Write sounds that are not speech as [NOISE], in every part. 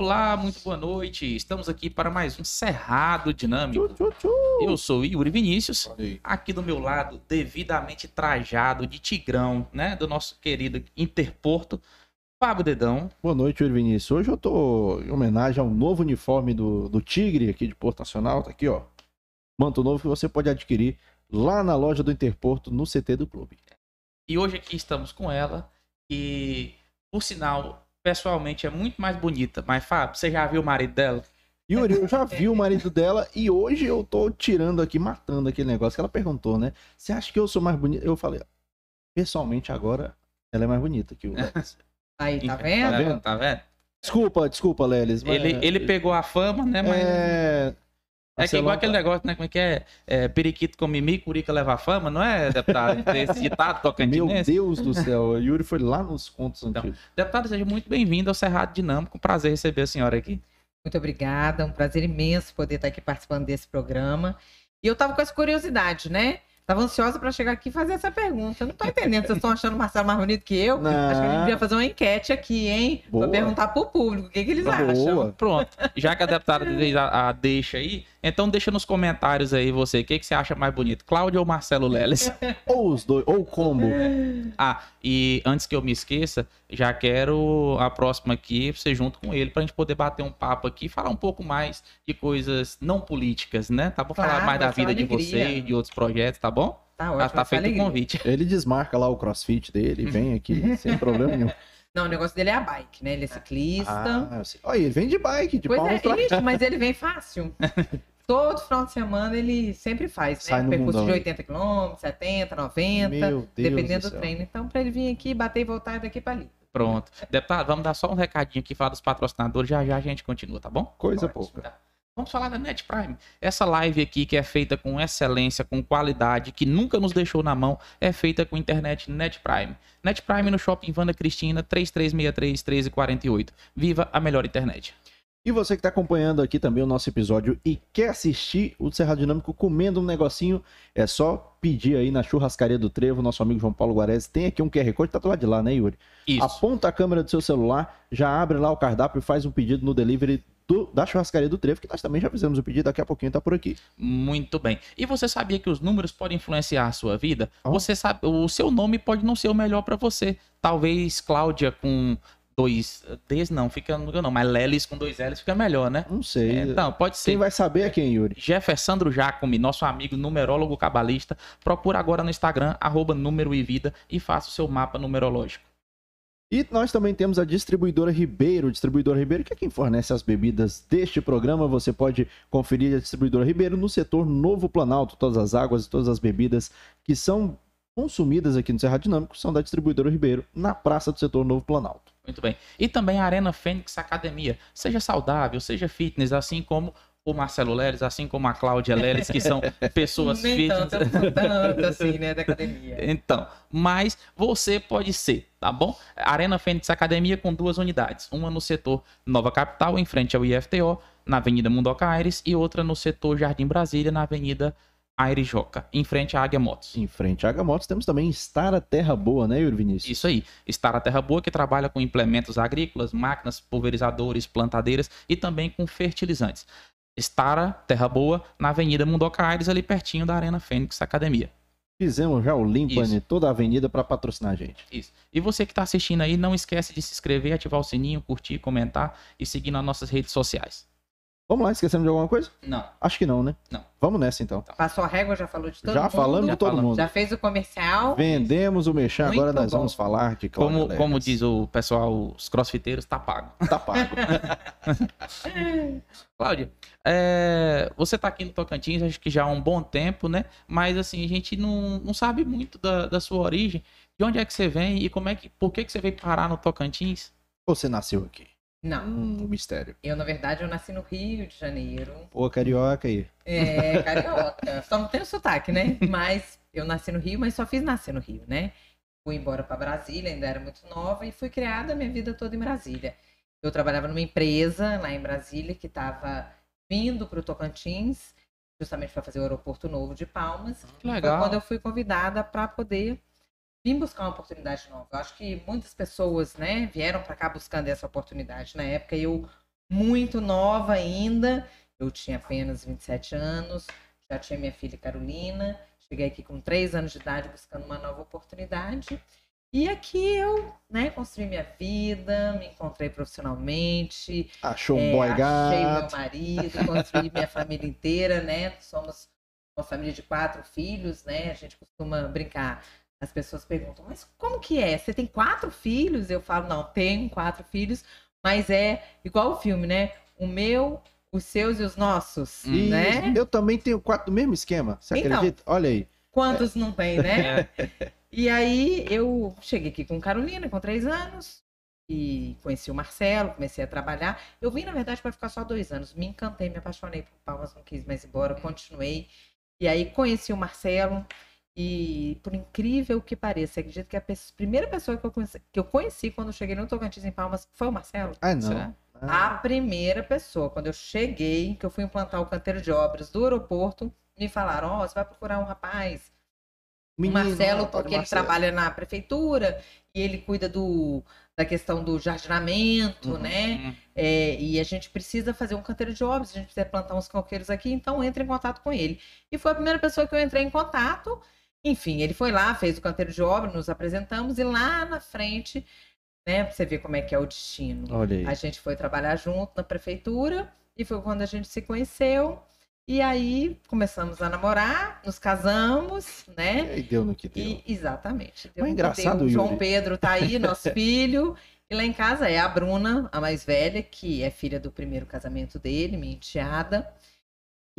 Olá, muito boa noite. Estamos aqui para mais um Cerrado Dinâmico. Eu sou Yuri Vinícius, aqui do meu lado, devidamente trajado de tigrão, né? Do nosso querido Interporto, Fábio Dedão. Boa noite, Yuri Vinícius. Hoje eu tô em homenagem ao novo uniforme do, do Tigre aqui de Porto Nacional. Tá aqui, ó. Manto novo que você pode adquirir lá na loja do Interporto, no CT do clube. E hoje aqui estamos com ela, que, por sinal, pessoalmente é muito mais bonita. Mas, Fábio, você já viu o marido dela? Yuri, eu já vi o marido dela e hoje eu tô tirando aqui, matando aquele negócio que ela perguntou, né? Você acha que eu sou mais bonita? Eu falei, pessoalmente agora, ela é mais bonita que o [LAUGHS] Lelis. Aí, tá vendo? Tá vendo? Tá vendo? Desculpa, desculpa, Lelis. mas- Ele, ele pegou a fama, né? Mas É... É que igual Marcelão aquele tá- negócio, né? Como é que é? é periquito com mimi, curica leva fama, não é, deputado? Esse ditado Meu tocantinense. Deus do [LAUGHS] céu, o Yuri foi lá nos contos Então, antigos. Deputado, seja muito bem-vindo ao Cerrado Dinâmico. Um prazer receber a senhora aqui. Muito obrigada, um prazer imenso poder estar aqui participando desse programa. E eu tava com essa curiosidade, né? Tava ansiosa para chegar aqui e fazer essa pergunta. Eu não tô entendendo, vocês estão achando o Marcelo mais bonito que eu? Não. Acho que a gente devia fazer uma enquete aqui, hein? Boa. Pra perguntar pro público o que, que eles acham. Boa. Pronto. Já que a deputada [LAUGHS] fez a, a deixa aí, então deixa nos comentários aí você, o que, que você acha mais bonito, Cláudio ou Marcelo Leles? [LAUGHS] Ou os dois, ou o combo. [LAUGHS] Ah, e antes que eu me esqueça, já quero a próxima aqui, você junto com ele, pra gente poder bater um papo aqui e falar um pouco mais de coisas não políticas, né? Tá bom? Falar mais da vida de alegria. você, de outros projetos, tá bom? Tá Já ótimo, tá essa feito o alegria. convite. Ele desmarca lá o crossfit dele, vem aqui sem problema nenhum. [LAUGHS] Não, o negócio dele é a bike, né? Ele é ciclista. Ah. Olha, ele vem de bike, de pois palmas é, ixi, mas ele vem fácil. [LAUGHS] Todo final de semana ele sempre faz, Sai né? no Percurso mundão, de hein? 80 km, 70, 90. Meu Deus Dependendo do do, céu. treino. Então, pra ele vir aqui, bater e voltar daqui pra ali. Pronto. Deputado, vamos dar só um recadinho aqui, falar dos patrocinadores, já já a gente continua, tá bom? Coisa Ótimo. pouca. Tá. Vamos falar da Net Prime. Essa live aqui, que é feita com excelência, com qualidade, que nunca nos deixou na mão, é feita com internet Net Prime. Net Prime no Shopping Vanda Cristina, 3363-1348. Viva a melhor internet. E você que está acompanhando aqui também o nosso episódio e quer assistir o Cerrado Dinâmico comendo um negocinho, é só pedir aí na churrascaria do Trevo, nosso amigo João Paulo Guarez. Tem aqui um QR Code, tá do lado de lá, né, Yuri? Isso. Aponta a câmera do seu celular, já abre lá o cardápio e faz um pedido no delivery do- da churrascaria do Trevo, que nós também já fizemos o pedido, daqui a pouquinho tá por aqui. Muito bem. E você sabia que os números podem influenciar a sua vida? Oh. Você sabe, o seu nome pode não ser o melhor para você. Talvez Cláudia com dois Ds não, fica não, mas Lelis com dois L's fica melhor, né? Não sei. Então, pode ser. Quem vai saber é quem, Yuri? Jeffersandro Jacome, nosso amigo numerólogo cabalista, procura agora no Instagram, arroba número e vida, e faça o seu mapa numerológico. E nós também temos a distribuidora Ribeiro. Distribuidora Ribeiro, que é quem fornece as bebidas deste programa. Você pode conferir a distribuidora Ribeiro no setor Novo Planalto. Todas as águas e todas as bebidas que são consumidas aqui no Cerrado Dinâmico são da distribuidora Ribeiro, na praça do setor Novo Planalto. Muito bem. E também a Arena Fênix Academia. Seja saudável, seja fitness, assim como o Marcelo Leles, assim como a Cláudia Leles, que são [LAUGHS] pessoas Nem fitness. tanto, tanto assim, né, da academia. [LAUGHS] Então, mas você pode ser, tá bom? Arena Fênix Academia com duas unidades. Uma no setor Nova Capital, em frente ao IFTO, na Avenida Mundoca Aires, e outra no setor Jardim Brasília, na Avenida Aires Joca, em frente à Águia Motos. Em frente à Agamotos temos também Estar a Terra Boa, né, Yuri Vinícius? Isso aí. Estar a Terra Boa, que trabalha com implementos agrícolas, máquinas, pulverizadores, plantadeiras e também com fertilizantes. Estar a Terra Boa, na Avenida Mundoca Aires, ali pertinho da Arena Fênix Academia. Fizemos já o limpa em toda a avenida para patrocinar a gente. Isso. E você que está assistindo aí, não esquece de se inscrever, ativar o sininho, curtir, comentar e seguir nas nossas redes sociais. Vamos lá, esquecemos de alguma coisa? Não. Acho que não, né? Não. Vamos nessa então. Passou a régua, já falou de todo já mundo. falamos Já de todo falamos. mundo. Já fez o comercial. Vendemos o Muito agora nós bom. vamos falar de Cláudia Como, como diz o pessoal, os crossfiteiros, tá pago. Tá pago. [LAUGHS] Cláudia, é, você tá aqui no Tocantins, acho que já há um bom tempo, né? Mas assim, a gente não, não sabe muito da, da sua origem. De onde é que você vem e como é que, por que, que você veio parar no Tocantins? Você nasceu aqui. Não. Hum, mistério. Eu, na verdade, eu nasci no Rio de Janeiro. Pô, carioca aí. É, carioca. [LAUGHS] Só não tenho sotaque, né? Mas eu nasci no Rio, mas só fiz nascer no Rio, né? Fui embora para Brasília, ainda era muito nova, e fui criada a minha vida toda em Brasília. Eu trabalhava numa empresa lá em Brasília que estava vindo para o Tocantins, justamente para fazer o aeroporto novo de Palmas. Que Foi legal. quando eu fui convidada para poder vir buscar uma oportunidade nova. Eu acho que muitas pessoas, né, vieram para cá buscando essa oportunidade. Na época eu muito nova ainda. Eu tinha apenas 27 anos, já tinha minha filha Carolina. Cheguei aqui com 3 anos de idade buscando uma nova oportunidade. E aqui eu, né, construí minha vida, me encontrei profissionalmente. Achou um é, boy achei gato. meu marido, construí minha família inteira, né? Somos uma família de quatro filhos, né? A gente costuma brincar. As pessoas perguntam, mas como que é? Você tem quatro filhos? Eu falo, não, tenho quatro filhos, mas é igual o filme, né? O meu, os seus e os nossos, E né? eu também tenho quatro do mesmo esquema. Você Então. acredita? Olha aí. Quantos não tem, né? É. E aí eu cheguei aqui com Carolina, com três anos, e conheci o Marcelo, comecei a trabalhar. Eu vim, na verdade, para ficar só dois anos. Me encantei, me apaixonei por Palmas, não quis mais ir embora, continuei. E aí conheci o Marcelo, e por incrível que pareça, acredito que a pe- primeira pessoa que eu, conheci, que eu conheci quando eu cheguei no Tocantins em Palmas foi o Marcelo. Ah, não. Será? A Ah, primeira pessoa, quando eu cheguei, que eu fui implantar o canteiro de obras do aeroporto, me falaram: Ó, você vai procurar um rapaz o menino, Marcelo, rapaz, porque ele Marcelo. trabalha na prefeitura e ele cuida do, da questão do jardinamento, Uhum. né? Hum. É, e a gente precisa fazer um canteiro de obras, a gente precisa plantar uns coqueiros aqui, então entre em contato com ele. E foi a primeira pessoa que eu entrei em contato. Enfim, ele foi lá, fez o canteiro de obra, nos apresentamos e lá na frente, né, pra você ver como é que é o destino. Olha aí. A gente foi trabalhar junto na prefeitura e foi quando a gente se conheceu. E aí começamos a namorar, nos casamos, E né? aí deu no que deu. E, exatamente. Deu que engraçado, deu. O João. Pedro tá aí, [LAUGHS] nosso filho. E lá em casa é a Bruna, a mais velha, que é filha do primeiro casamento dele, minha enteada.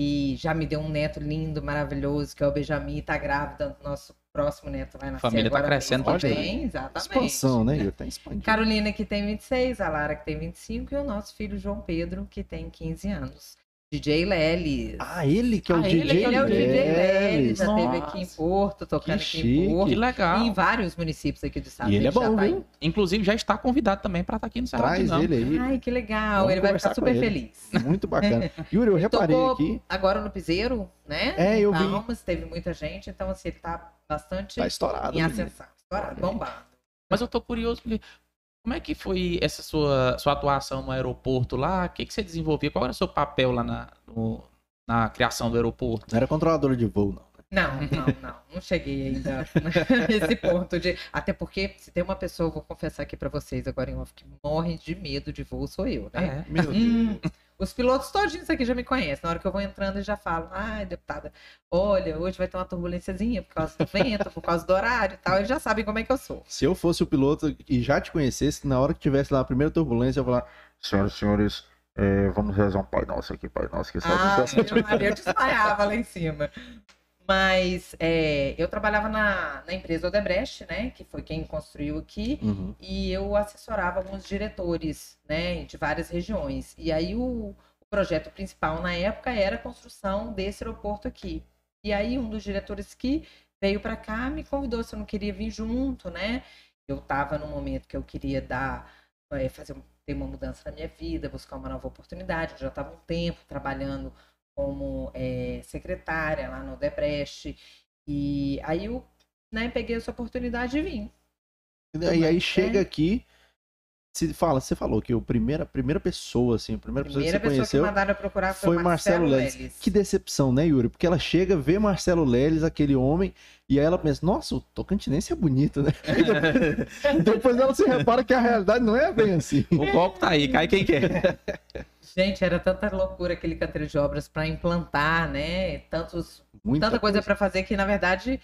E já me deu um neto lindo, maravilhoso, que é o Benjamin, tá grávida. Nosso próximo neto vai nascer Família tá agora crescendo mês que também. exatamente. Expansão, né, Yuri? Tá expandindo. Carolina, que tem 26, a Lara, que tem 25, e o nosso filho João Pedro, que tem 15 anos. DJ Lelis. Ah, ele que é o Ah, ele DJ ele é o DJ Lelis, já Nossa. esteve aqui em Porto, tocando Que aqui chique. em Porto. Que legal. E em vários municípios aqui do estado. E ele é já bom, tá viu? Inclusive, já está convidado também para estar aqui no Serra Traz ele aí. Ai, que legal. Vamos ele vai ficar super feliz. [LAUGHS] Muito bacana. Yuri, eu reparei Tocou aqui. agora no Piseiro, né? É, eu vi. Palmas, teve muita gente, então assim, ele tá bastante Tá estourado. em ascensão. Estourado, bombado. Mas eu tô curioso, porque como é que foi essa sua, sua atuação no aeroporto lá? O que, que você desenvolvia? Qual era o seu papel lá na, no- na criação do aeroporto? Não era controladora de voo, não. Não, não, não. Não cheguei ainda [LAUGHS] nesse ponto de. Até porque, se tem uma pessoa, vou confessar aqui pra vocês agora em off, que morre de medo de voo, sou eu, né? É. Meu Hum, os pilotos todinhos aqui já me conhecem. Na hora que eu vou entrando, eles já falam: ai, deputada, olha, hoje vai ter uma turbulênciazinha por causa do vento, por causa do horário e tal. Eles já sabem como é que eu sou. Se eu fosse o piloto e já te conhecesse, na hora que tivesse lá a primeira turbulência, eu ia falar: Senhoras e senhores, eh, vamos rezar um Pai Nosso aqui, Pai Nosso, que Ah, Deus." meu Maria, eu desmaiava lá em cima. Mas é, eu trabalhava na, na empresa Odebrecht, né? Que foi quem construiu aqui. Uhum. e eu assessorava alguns diretores, né, de várias regiões. E aí o, o projeto principal na época era a construção desse aeroporto aqui. E aí um dos diretores que veio para cá me convidou se eu não queria vir junto, né? Eu estava num momento que eu queria dar, eh, fazer ter uma mudança na minha vida, buscar uma nova oportunidade. Eu já estava um tempo trabalhando como eh, secretária lá no Debrecht. E aí eu né, peguei essa oportunidade e vim. E aí chega É. aqui, se fala, você falou que o primeira, a primeira pessoa, assim, a primeira pessoa primeira que você pessoa conheceu que mandaram eu procurar foi, foi Marcelo Marcelo, Leles. Leles. Que decepção, né, Yuri? Porque ela chega, vê Marcelo Leles, aquele homem, e aí ela pensa, nossa, o tocantinense é bonito, né? [LAUGHS] Depois ela se repara que a realidade não é bem assim. O golpe tá aí, cai quem quer. [LAUGHS] Gente, era tanta loucura aquele canteiro de obras para implantar, né? Tantos, Muita tanta coisa para fazer que, na verdade,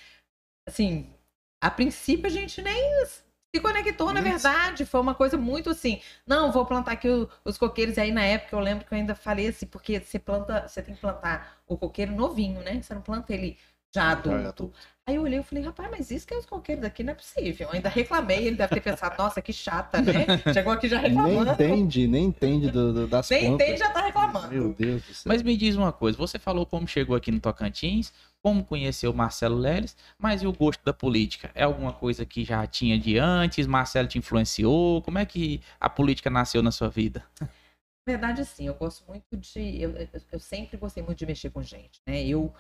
assim, a princípio a gente nem se conectou, na Isso. verdade. Foi uma coisa muito assim, não, vou plantar aqui o- os coqueiros. E aí, na época, eu lembro que eu ainda falei assim, porque você planta, você tem que plantar o coqueiro novinho, né? Você não planta ele já adulto. Aí eu olhei e falei, rapaz, mas isso que é os coqueiros daqui não é possível. Eu ainda reclamei, ele deve ter pensado, nossa, que chata, né? [LAUGHS] Chegou aqui já Nem reclamando. entende, nem entende do, do- das Nem plantas. entende, já tá reclamando. Meu Deus do céu. Mas me diz uma coisa, você falou como chegou aqui no Tocantins, como conheceu o Marcelo Leles, mas e o gosto da política? É alguma coisa que já tinha de antes? Marcelo te influenciou? Como é que a política nasceu na sua vida? Na verdade, assim, eu gosto muito de. Eu, eu- eu sempre gostei muito de mexer com gente, né? Eu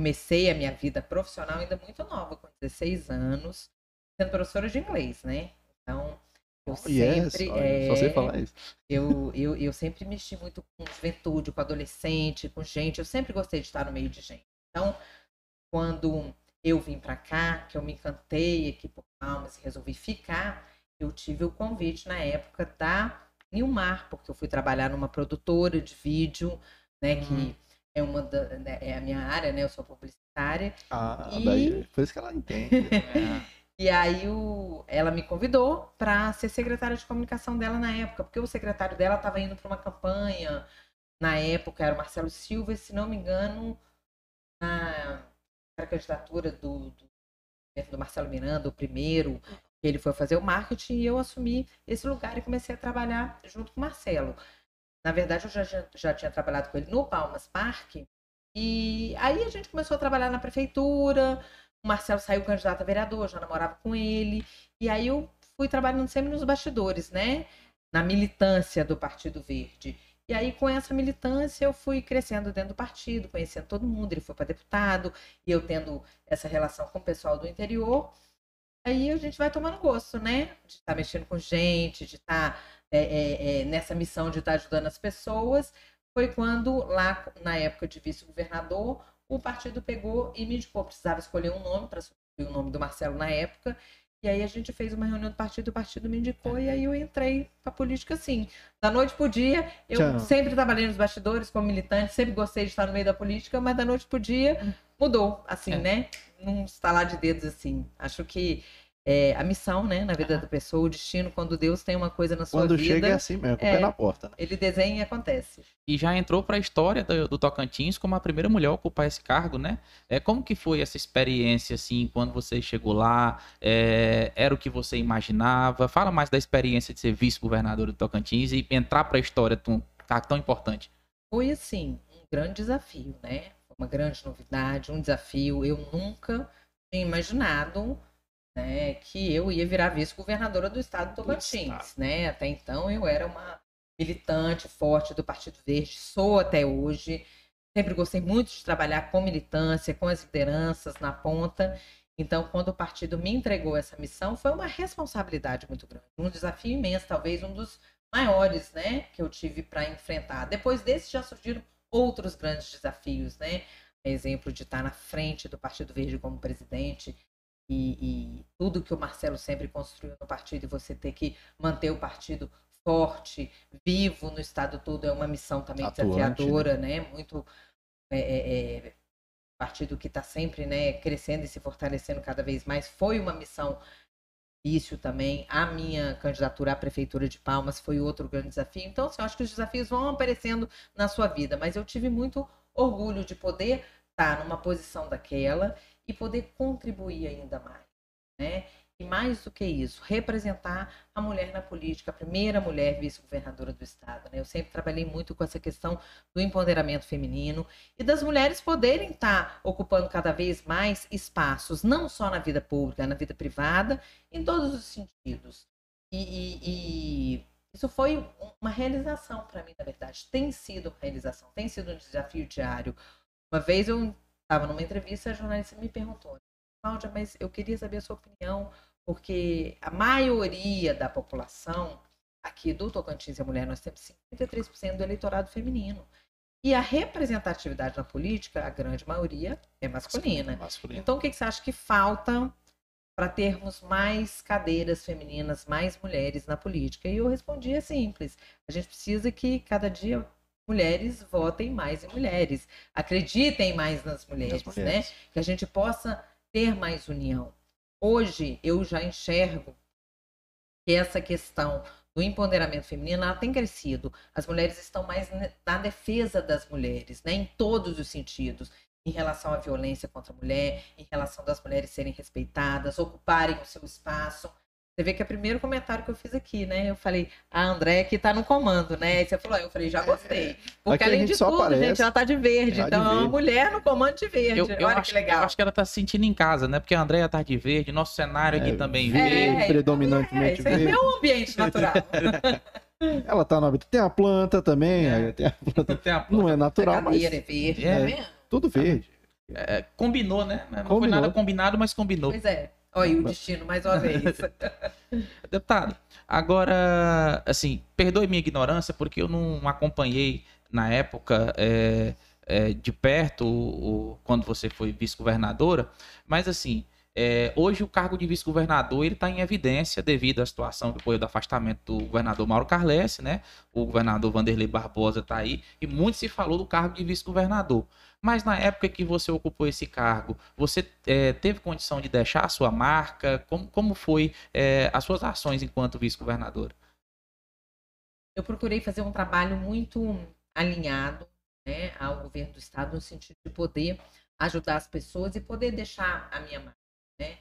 comecei a minha vida profissional ainda muito nova, com 16 anos, sendo professora de inglês, né? Então, Eu Oh, yes, sempre, olha, Só sei é, falar isso. eu, eu, eu sempre mexi muito com juventude, com adolescente, com gente. Eu sempre gostei de estar no meio de gente. Então, quando eu vim para cá, que eu me encantei aqui por Palmas e resolvi ficar, eu tive o convite na época da Nilmar, porque eu fui trabalhar numa produtora de vídeo, né, Uhum. que é uma da, né, é a minha área, né? Eu sou publicitária. Ah, E- daí. Por isso que ela entende. É. [LAUGHS] E aí o, ela me convidou para ser secretária de comunicação dela na época, porque o secretário dela estava indo para uma campanha. Na época era o Marcelo Silva, e, se não me engano, na era a candidatura do, do, do Marcelo Miranda, o primeiro, ele foi fazer o marketing e eu assumi esse lugar e comecei a trabalhar junto com o Marcelo. Na verdade, eu já, já, tinha trabalhado com ele no Palmas Parque, e aí a gente começou a trabalhar na prefeitura, o Marcelo saiu candidato a vereador, já namorava com ele. E aí eu fui trabalhando sempre nos bastidores, né? Na militância do Partido Verde. E aí, com essa militância, eu fui crescendo dentro do partido, conhecendo todo mundo. Ele foi para deputado, e eu tendo essa relação com o pessoal do interior. Aí a gente vai tomando gosto, né? De estar mexendo com gente, de estar é, é, é, nessa missão de estar ajudando as pessoas. Foi quando, lá na época de vice-governador, o partido pegou e me indicou. Precisava escolher um nome para substituir o nome do Marcelo na época. E aí a gente fez uma reunião do partido, o partido me indicou e aí eu entrei para política assim. Da noite pro dia, eu Tchau. sempre trabalhei nos bastidores como militante, sempre gostei de estar no meio da política, mas da noite pro dia mudou, assim, É. né? Num estalar de dedos assim. Acho que é, a missão, né, na vida da pessoa, o destino, quando Deus tem uma coisa na sua Quando vida, chega é assim mesmo, com o é. pé na porta, né? ele desenha e acontece. E já entrou para a história do, do Tocantins como a primeira mulher a ocupar esse cargo, né? É, como que foi essa experiência, assim, quando você chegou lá? É, era o que você imaginava? Fala mais da experiência de ser vice-governadora do Tocantins e entrar para a história tão, tá tão importante. foi assim, um grande desafio, né? Uma grande novidade, um desafio. Eu nunca tinha imaginado né, que eu ia virar vice-governadora do estado do Tocantins, né? Até então eu era uma militante forte do Partido Verde, sou até hoje. Sempre gostei muito de trabalhar com militância, com as lideranças na ponta. Então, quando o partido me entregou essa missão, foi uma responsabilidade muito grande, um desafio imenso, talvez um dos maiores, né, que eu tive para enfrentar. Depois desse já surgiram outros grandes desafios, né? Exemplo de estar na frente do Partido Verde como presidente e, e tudo que o Marcelo sempre construiu no partido e você ter que manter o partido forte, vivo no estado todo é uma missão também Atuante, desafiadora, né? Muito é, é, é, partido que está sempre, né, crescendo e se fortalecendo cada vez mais. Foi uma missão difícil também. A minha candidatura à prefeitura de Palmas foi outro grande desafio. Então, assim, eu acho que os desafios vão aparecendo na sua vida, mas eu tive muito orgulho de poder estar numa posição daquela e poder contribuir ainda mais, né? E mais do que isso, representar a mulher na política, a primeira mulher vice-governadora do estado, né? Eu sempre trabalhei muito com essa questão do empoderamento feminino e das mulheres poderem estar ocupando cada vez mais espaços, não só na vida pública, na vida privada, em todos os sentidos. E, e- e isso foi uma realização para mim, na verdade. Tem sido uma realização, tem sido um desafio diário. Uma vez eu estava numa entrevista, a jornalista me perguntou, Cláudia, mas eu queria saber a sua opinião, porque a maioria da população aqui do Tocantins e a Mulher, nós temos 53% do eleitorado feminino. E a representatividade na política, a grande maioria, é masculina. Masculino. Então, o que que você acha que falta para termos mais cadeiras femininas, mais mulheres na política? E eu respondi é simples: a gente precisa que cada dia mulheres votem mais em mulheres, acreditem mais nas mulheres, né? mulheres. Que a gente possa ter mais união. Hoje eu já enxergo que essa questão do empoderamento feminino ela tem crescido. As mulheres estão mais na defesa das mulheres, né, em todos os sentidos, em relação à violência contra a mulher, em relação das mulheres serem respeitadas, ocuparem o seu espaço. Você vê que é o primeiro comentário que eu fiz aqui, né? Eu falei, a André que tá no comando, né? E você falou, eu falei, já gostei. Porque Aqui a além de tudo, aparece. gente, ela tá de verde. Tá de então, é uma verde. mulher no comando de verde. Eu, eu Olha acho, que legal. eu acho que ela tá se sentindo em casa, né? Porque a Andréia tá de verde, nosso cenário aqui É, também verde, verde. É, predominantemente É, isso aí verde. é um ambiente natural. [LAUGHS] Ela tá na Tem a planta também. É. tem a planta. [LAUGHS] Tem a- Não é a natural, mas cadeira é verde, É. vendo? tudo verde. é, combinou, né? Não foi Combinou. nada combinado, mas combinou. Pois é. Olha o destino, mais uma vez. [LAUGHS] Deputado, agora, assim, perdoe minha ignorância, porque eu não acompanhei na época é, é, de perto o, o, quando você foi vice-governadora, mas assim, é, hoje o cargo de vice-governador ele está em evidência devido à situação que foi do afastamento do governador Mauro Carlesse, né? O governador Vanderlei Barbosa está aí e muito se falou do cargo de vice-governador. Mas na época que você ocupou esse cargo, você é, teve condição de deixar a sua marca? Como, como foi é, as suas ações enquanto vice-governadora? Eu procurei fazer um trabalho muito alinhado né, ao governo do estado no sentido de poder ajudar as pessoas e poder deixar a minha marca. Né?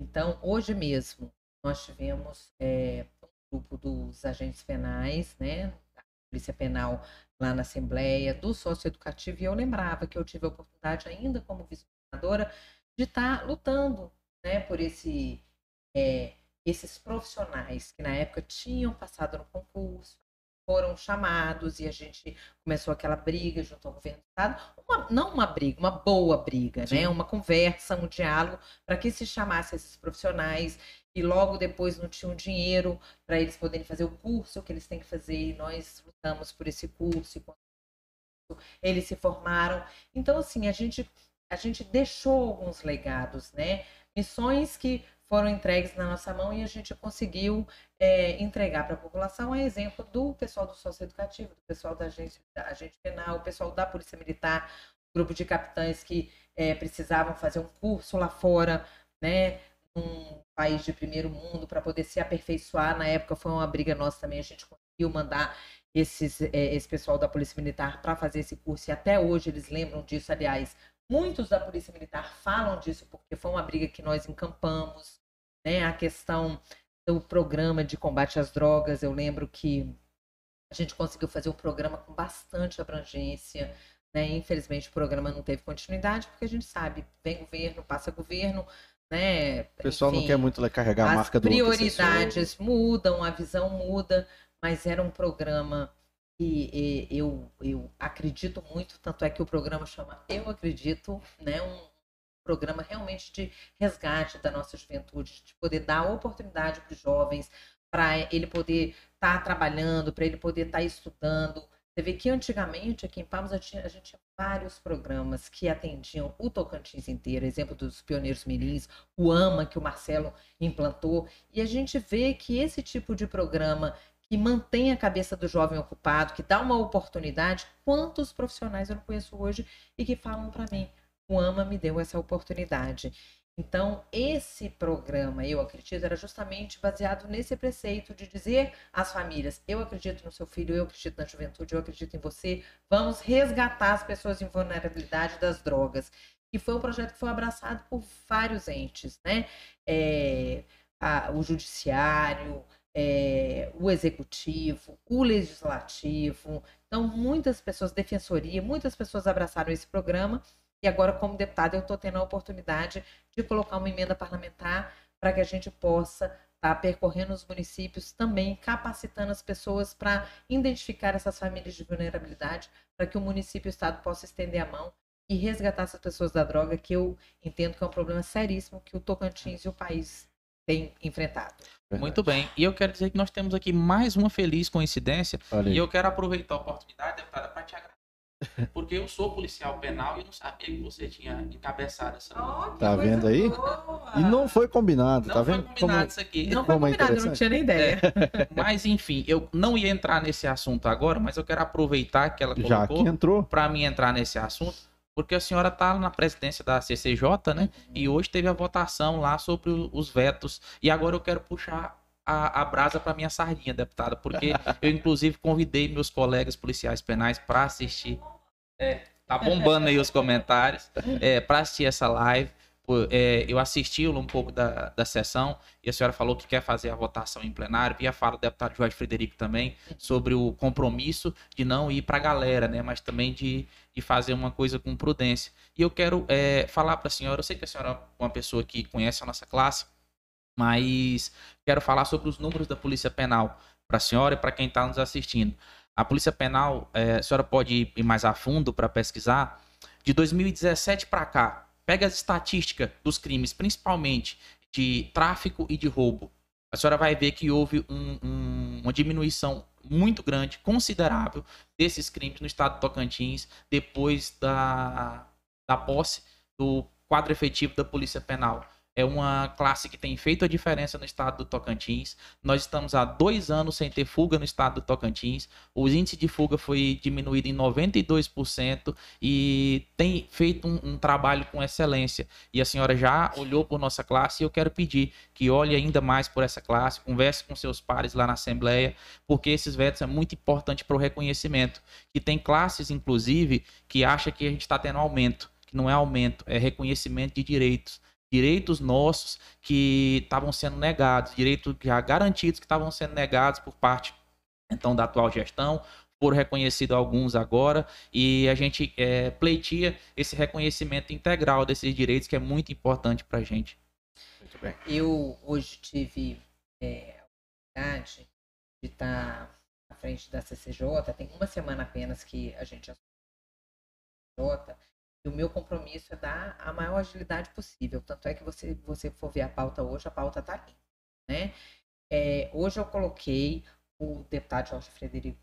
Então, hoje mesmo, nós tivemos é, um grupo dos agentes penais, né, da Polícia Penal lá na Assembleia, do socioeducativo, e eu lembrava que eu tive a oportunidade, ainda como vice-governadora, de estar lutando né, por esse, é, esses profissionais que na época tinham passado no concurso, foram chamados e a gente começou aquela briga junto ao governo do estado, uma, não uma briga, uma boa briga, Sim. né? Uma conversa, um diálogo para que se chamasse esses profissionais e logo depois não tinham dinheiro para eles poderem fazer o curso que eles têm que fazer e nós lutamos por esse curso eles se formaram. Então assim, a gente a gente deixou alguns legados, né? Missões que foram entregues na nossa mão e a gente conseguiu é, entregar para a população, a exemplo do pessoal do socioeducativo, do pessoal da agente, da agente penal, o pessoal da Polícia Militar, grupo de capitães que é, precisavam fazer um curso lá fora, né, num país de primeiro mundo, para poder se aperfeiçoar. Na época foi uma briga nossa também, a gente conseguiu mandar esses, é, esse pessoal da Polícia Militar para fazer esse curso, e até hoje eles lembram disso, aliás, Muitos da Polícia Militar falam disso porque foi uma briga que nós encampamos, né? A questão do programa de combate às drogas, eu lembro que a gente conseguiu fazer um programa com bastante abrangência, né? Infelizmente o programa não teve continuidade porque a gente sabe, vem governo, passa governo, né? O pessoal Enfim, não quer muito carregar a marca do As prioridades mudam, a visão muda, mas era um programa e, e, eu, eu acredito muito, tanto é que o programa chama Eu Acredito, né? Um programa realmente de resgate da nossa juventude, de poder dar oportunidade para os jovens, para ele poder estar tá trabalhando, para ele poder estar tá estudando. Você vê que antigamente aqui em Palmas a gente, a gente tinha vários programas que atendiam o Tocantins inteiro, exemplo dos Pioneiros Mirins, o AMA que o Marcelo implantou, e a gente vê que esse tipo de programa que mantém a cabeça do jovem ocupado, que dá uma oportunidade. Quantos profissionais eu não conheço hoje e que falam para mim: o AMA me deu essa oportunidade. Então, esse programa, eu acredito, era justamente baseado nesse preceito de dizer às famílias: eu acredito no seu filho, eu acredito na juventude, eu acredito em você, vamos resgatar as pessoas em vulnerabilidade das drogas. E foi um projeto que foi abraçado por vários entes, né? É, a, o judiciário, é, o executivo, o legislativo. Então, muitas pessoas, defensoria, muitas pessoas abraçaram esse programa. E agora, como deputada, eu estou tendo a oportunidade de colocar uma emenda parlamentar para que a gente possa estar tá percorrendo os municípios também, capacitando as pessoas para identificar essas famílias de vulnerabilidade, para que o município e o Estado possa estender a mão e resgatar essas pessoas da droga, que eu entendo que é um problema seríssimo que o Tocantins e o país tem enfrentado. Verdade. Muito bem. E eu quero dizer que nós temos aqui mais uma feliz coincidência. E eu quero aproveitar a oportunidade, deputada, para te agradecer. Porque eu sou policial penal e não sabia que você tinha encabeçado essa. Oh, tá vendo aí? Boa. E não foi combinado, não tá vendo? Não foi combinado como... isso aqui. Não foi é combinado, eu não tinha nem ideia. É. Mas enfim, eu não ia entrar nesse assunto agora, mas eu quero aproveitar que ela colocou Já que entrou. para mim entrar nesse assunto porque a senhora está na presidência da CCJ, né? E hoje teve a votação lá sobre os vetos. E agora eu quero puxar a, a brasa para minha sardinha, deputada, porque [LAUGHS] eu inclusive convidei meus colegas policiais penais para assistir. É, tá bombando aí os comentários é, para assistir essa live. É, eu assisti um pouco da, da sessão e a senhora falou que quer fazer a votação em plenário. Vi a fala do deputado Jorge Frederico também sobre o compromisso de não ir para a galera, né, mas também de, de fazer uma coisa com prudência. E eu quero é, falar para a senhora, eu sei que a senhora é uma pessoa que conhece a nossa classe, mas quero falar sobre os números da Polícia Penal para a senhora e para quem está nos assistindo. A Polícia Penal, é, a senhora pode ir mais a fundo para pesquisar, de 2017 para cá, Pega as estatísticas dos crimes, principalmente de tráfico e de roubo. A senhora vai ver que houve um, um, uma diminuição muito grande, considerável, desses crimes no estado de Tocantins depois da, da posse do quadro efetivo da Polícia Penal é uma classe que tem feito a diferença no estado do Tocantins. Nós estamos há dois anos sem ter fuga no estado do Tocantins. O índice de fuga foi diminuído em 92% e tem feito um, um trabalho com excelência. E a senhora já olhou por nossa classe e eu quero pedir que olhe ainda mais por essa classe, converse com seus pares lá na Assembleia, porque esses vetos é muito importante para o reconhecimento. Que tem classes, inclusive, que acha que a gente está tendo aumento. Que não é aumento, é reconhecimento de direitos direitos nossos que estavam sendo negados, direitos já garantidos que estavam sendo negados por parte então da atual gestão, foram reconhecidos alguns agora e a gente é, pleitia esse reconhecimento integral desses direitos que é muito importante para a gente. Muito bem. Eu hoje tive é, a oportunidade de estar à frente da CCJ, tem uma semana apenas que a gente assumiu a CCJ, e o meu compromisso é dar a maior agilidade possível. Tanto é que você, você for ver a pauta hoje, a pauta está aqui. Né? É, hoje eu coloquei o deputado Jorge Frederico,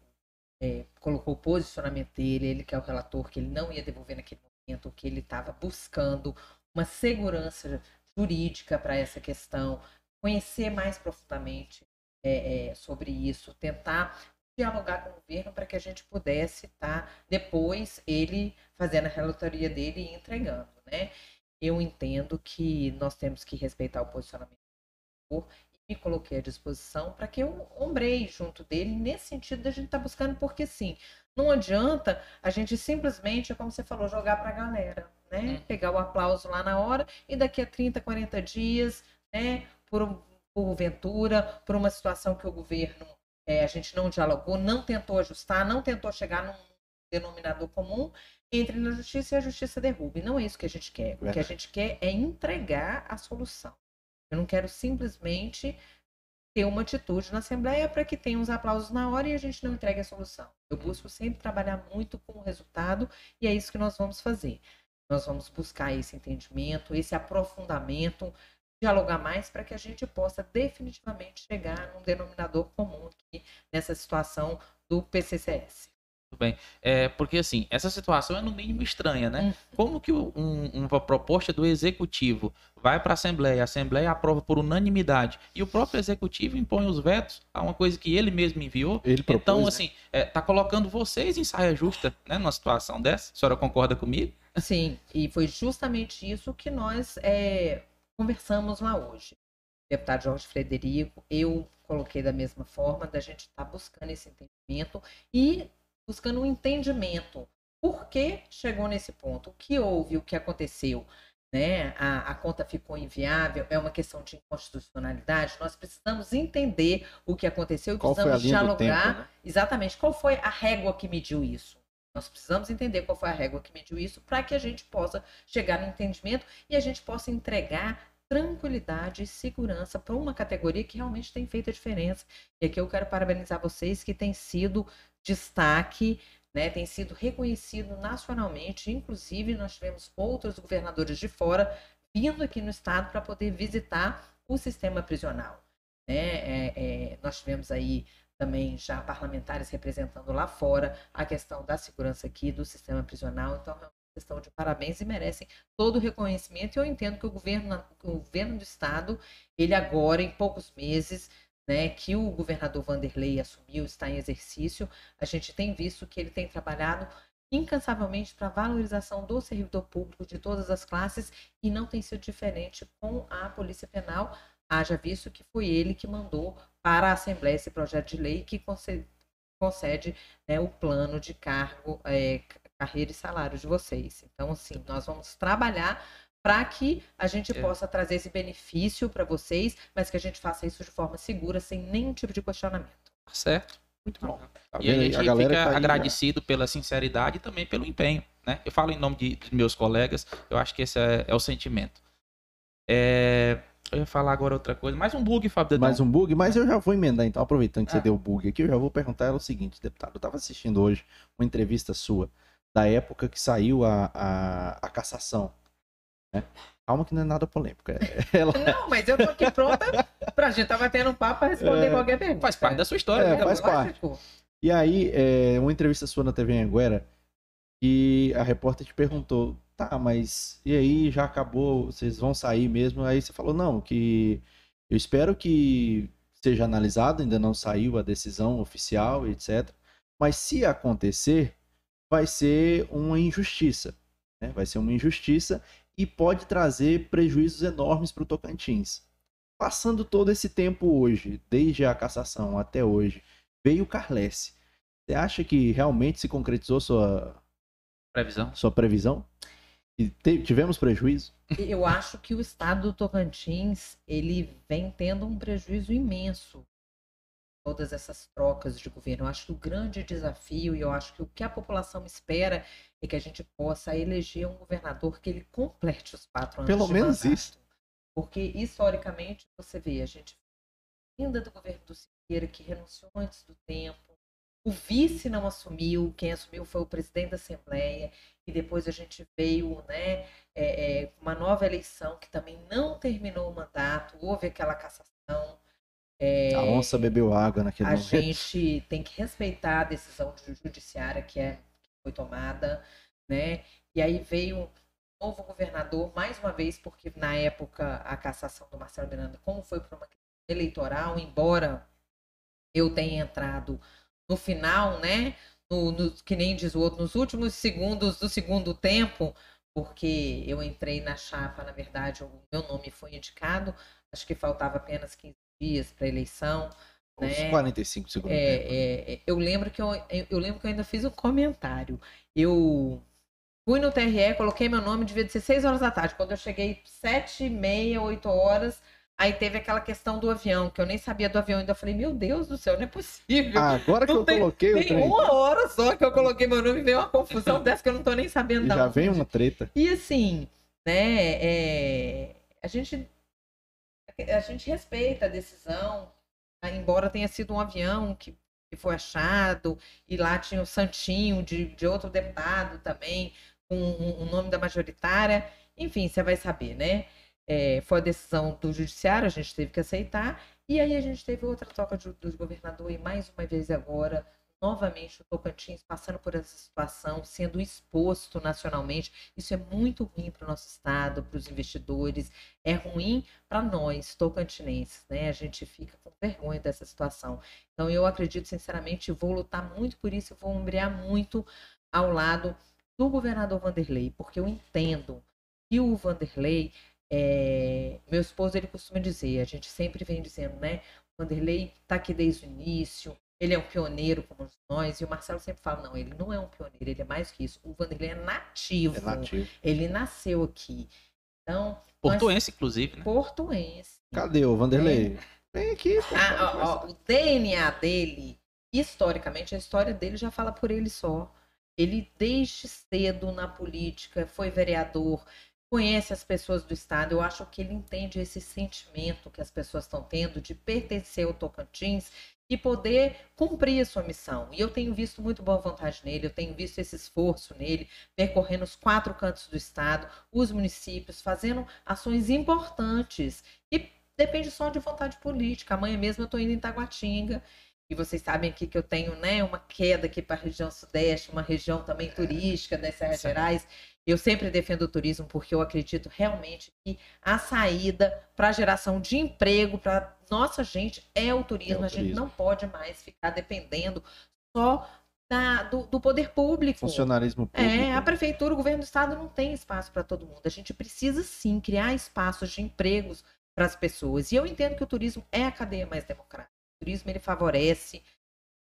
é, colocou o posicionamento dele, ele que é o relator, que ele não ia devolver naquele momento, que ele estava buscando uma segurança jurídica para essa questão, conhecer mais profundamente é, é, sobre isso, tentar dialogar com o governo para que a gente pudesse estar tá, depois ele fazendo a relatoria dele e entregando, né? Eu entendo que nós temos que respeitar o posicionamento do e me coloquei à disposição para que eu ombrei junto dele nesse sentido da gente estar tá buscando, porque sim, não adianta a gente simplesmente, como você falou, jogar para a galera, né? Hum. Pegar o aplauso lá na hora e daqui a 30, 40 dias, né, por, por ventura, por uma situação que o governo é, a gente não dialogou, não tentou ajustar, não tentou chegar num denominador comum, entre na justiça e a justiça derrube. Não é isso que a gente quer. O que a gente quer é entregar a solução. Eu não quero simplesmente ter uma atitude na Assembleia para que tenha uns aplausos na hora e a gente não entregue a solução. Eu busco sempre trabalhar muito com o resultado e é isso que nós vamos fazer. Nós vamos buscar esse entendimento, esse aprofundamento, dialogar mais para que a gente possa definitivamente chegar num denominador comum aqui nessa situação do PCCS. Tudo bem. É, porque, assim, essa situação é no mínimo estranha, né? Hum. Como que um, uma proposta do executivo vai para a Assembleia, a Assembleia aprova por unanimidade e o próprio executivo impõe os vetos a uma coisa que ele mesmo enviou? Ele propôs, então, né? assim, é, tá colocando vocês em saia justa, né? Numa situação dessa. A senhora concorda comigo? Sim, e foi justamente isso que nós é, conversamos lá hoje. O deputado Jorge Frederico, eu coloquei da mesma forma, da gente estar tá buscando esse entendimento e buscando um entendimento. Por que chegou nesse ponto? O que houve, o que aconteceu? Né? A, a, conta ficou inviável, é uma questão de inconstitucionalidade. Nós precisamos entender o que aconteceu e qual precisamos dialogar tempo, né? exatamente qual foi a régua que mediu isso. Nós precisamos entender qual foi a régua que mediu isso para que a gente possa chegar no entendimento e a gente possa entregar tranquilidade e segurança para uma categoria que realmente tem feito a diferença. E aqui eu quero parabenizar vocês que tem sido destaque, né, tem sido reconhecido nacionalmente. Inclusive, nós tivemos outros governadores de fora vindo aqui no estado para poder visitar o sistema prisional. Né? É, é, nós tivemos aí também já parlamentares representando lá fora a questão da segurança aqui do sistema prisional. Então, questão de parabéns e merecem todo o reconhecimento. E eu entendo que o governo, o governo do estado, ele agora, em poucos meses, né, que o governador Vanderlei assumiu, está em exercício, a gente tem visto que ele tem trabalhado incansavelmente para a valorização do servidor público de todas as classes e não tem sido diferente com a Polícia Penal, haja visto que foi ele que mandou para a Assembleia esse projeto de lei que concede, concede né, o plano de cargo, é, carreira e salário de vocês. Então, assim, nós vamos trabalhar para que a gente é. possa trazer esse benefício para vocês, mas que a gente faça isso de forma segura, sem nenhum tipo de questionamento. Tá certo. Muito bom. Tá e a gente a fica tá agradecido aí, pela sinceridade e também pelo empenho. Né? Eu falo em nome de, de meus colegas, eu acho que esse é, é o sentimento. É, eu ia falar agora outra coisa. Mais um bug, Fábio Mais um bug, mas eu já vou emendar então, aproveitando que ah. você deu o bug aqui, eu já vou perguntar ela o seguinte, deputado. Eu estava assistindo hoje uma entrevista sua da época que saiu a, a, a cassação Né? Calma que não é nada polêmico. É, [LAUGHS] ela... Não, mas eu tô aqui pronta pra gente estar batendo um papo pra responder É. qualquer pergunta. Faz parte da sua história. É, né? faz Lógico. E aí, é, uma entrevista sua na TV Anguera, e a repórter te perguntou, tá, mas e aí, já acabou, vocês vão sair mesmo? Aí você falou, não, que eu espero que seja analisado, ainda não saiu a decisão oficial, etc. Mas se acontecer, vai ser uma injustiça, né? Vai ser uma injustiça e pode trazer prejuízos enormes para o Tocantins. Passando todo esse tempo hoje, desde a cassação até hoje, veio o Carlesse. Você acha que realmente se concretizou sua, Previsão. sua previsão? E te- tivemos prejuízo? Eu acho que o estado do Tocantins, ele vem tendo um prejuízo imenso. Todas essas trocas de governo. Eu acho que o grande desafio, e eu acho que o que a população espera é que a gente possa eleger um governador que ele complete os quatro anos Pelo menos mandato. isso. Porque, historicamente, você vê, a gente ainda do governo do Siqueira, que renunciou antes do tempo, o vice não assumiu, quem assumiu foi o presidente da Assembleia, e depois a gente veio, né, é, é, uma nova eleição que também não terminou o mandato, houve aquela cassação. É, A onça bebeu água naquele a momento. gente tem que respeitar a decisão ju- judiciária que, é, que foi tomada, né? E aí veio um novo governador, mais uma vez, porque na época a cassação do Marcelo Miranda, como foi para uma questão eleitoral, embora eu tenha entrado no final, né? No, no- que nem diz o outro, nos últimos segundos do segundo tempo, porque eu entrei na chapa, na verdade, o meu nome foi indicado, acho que faltava apenas 15 dias para eleição. Uns né? 45 segundos. É, é, é, eu lembro que eu, eu lembro que eu ainda fiz um comentário. Eu fui no TRE, coloquei meu nome, devia ser 6 horas da tarde. Quando eu cheguei 7 e meia, 8 horas, aí teve aquela questão do avião, que eu nem sabia do avião ainda. Eu falei, meu Deus do céu, não é possível. Agora que Não eu tem- coloquei o Tem trem, uma hora só que eu coloquei meu nome e veio uma confusão [LAUGHS] dessa que eu não tô nem sabendo e já vem uma treta. E assim, né, é, a gente a gente respeita a decisão, tá? embora tenha sido um avião que, que foi achado, e lá tinha o Santinho de, de outro deputado também, com o nome da majoritária, enfim, você vai saber, né? É, foi a decisão do judiciário, a gente teve que aceitar, e aí a gente teve outra troca de, do governador, e mais uma vez agora, novamente o Tocantins passando por essa situação, sendo exposto nacionalmente. Isso é muito ruim para o nosso estado, para os investidores, é ruim para nós, tocantinenses, né? A gente fica com vergonha dessa situação. Então, eu acredito, sinceramente, vou lutar muito por isso, vou ombrear muito ao lado do governador Vanderlei, porque eu entendo que o Vanderlei, é, meu esposo, ele costuma dizer, a gente sempre vem dizendo, né? O Vanderlei está aqui desde o início, ele é um pioneiro como nós, e o Marcelo sempre fala, não, ele não é um pioneiro, ele é mais que isso. O Vanderlei é nativo, É nativo. ele nasceu aqui. Então, Portuense, inclusive, né? portuense. Cadê o Vanderlei? Vem aqui. pô. Ah, ó, ó, o DNA dele, historicamente, a história dele já fala por ele só. Ele, desde cedo na política, foi vereador, conhece as pessoas do Estado. Eu acho que ele entende esse sentimento que as pessoas estão tendo de pertencer ao Tocantins e poder cumprir a sua missão. E eu tenho visto muito boa vontade nele, eu tenho visto esse esforço nele, percorrendo os quatro cantos do Estado, os municípios, fazendo ações importantes. E depende só de vontade política. Amanhã mesmo eu estou indo em Taguatinga. E vocês sabem aqui que eu tenho né, uma queda aqui para a região sudeste, uma região também turística das Serras Certo. Gerais. Eu sempre defendo o turismo porque eu acredito realmente que a saída para a geração de emprego para nossa gente é o turismo. É o a gente turismo. não pode mais ficar dependendo só da- do, do poder público. Funcionarismo público. É, a prefeitura, o governo do estado não tem espaço para todo mundo. A gente precisa sim criar espaços de empregos para as pessoas. E eu entendo que o turismo é a cadeia mais democrática. Turismo ele favorece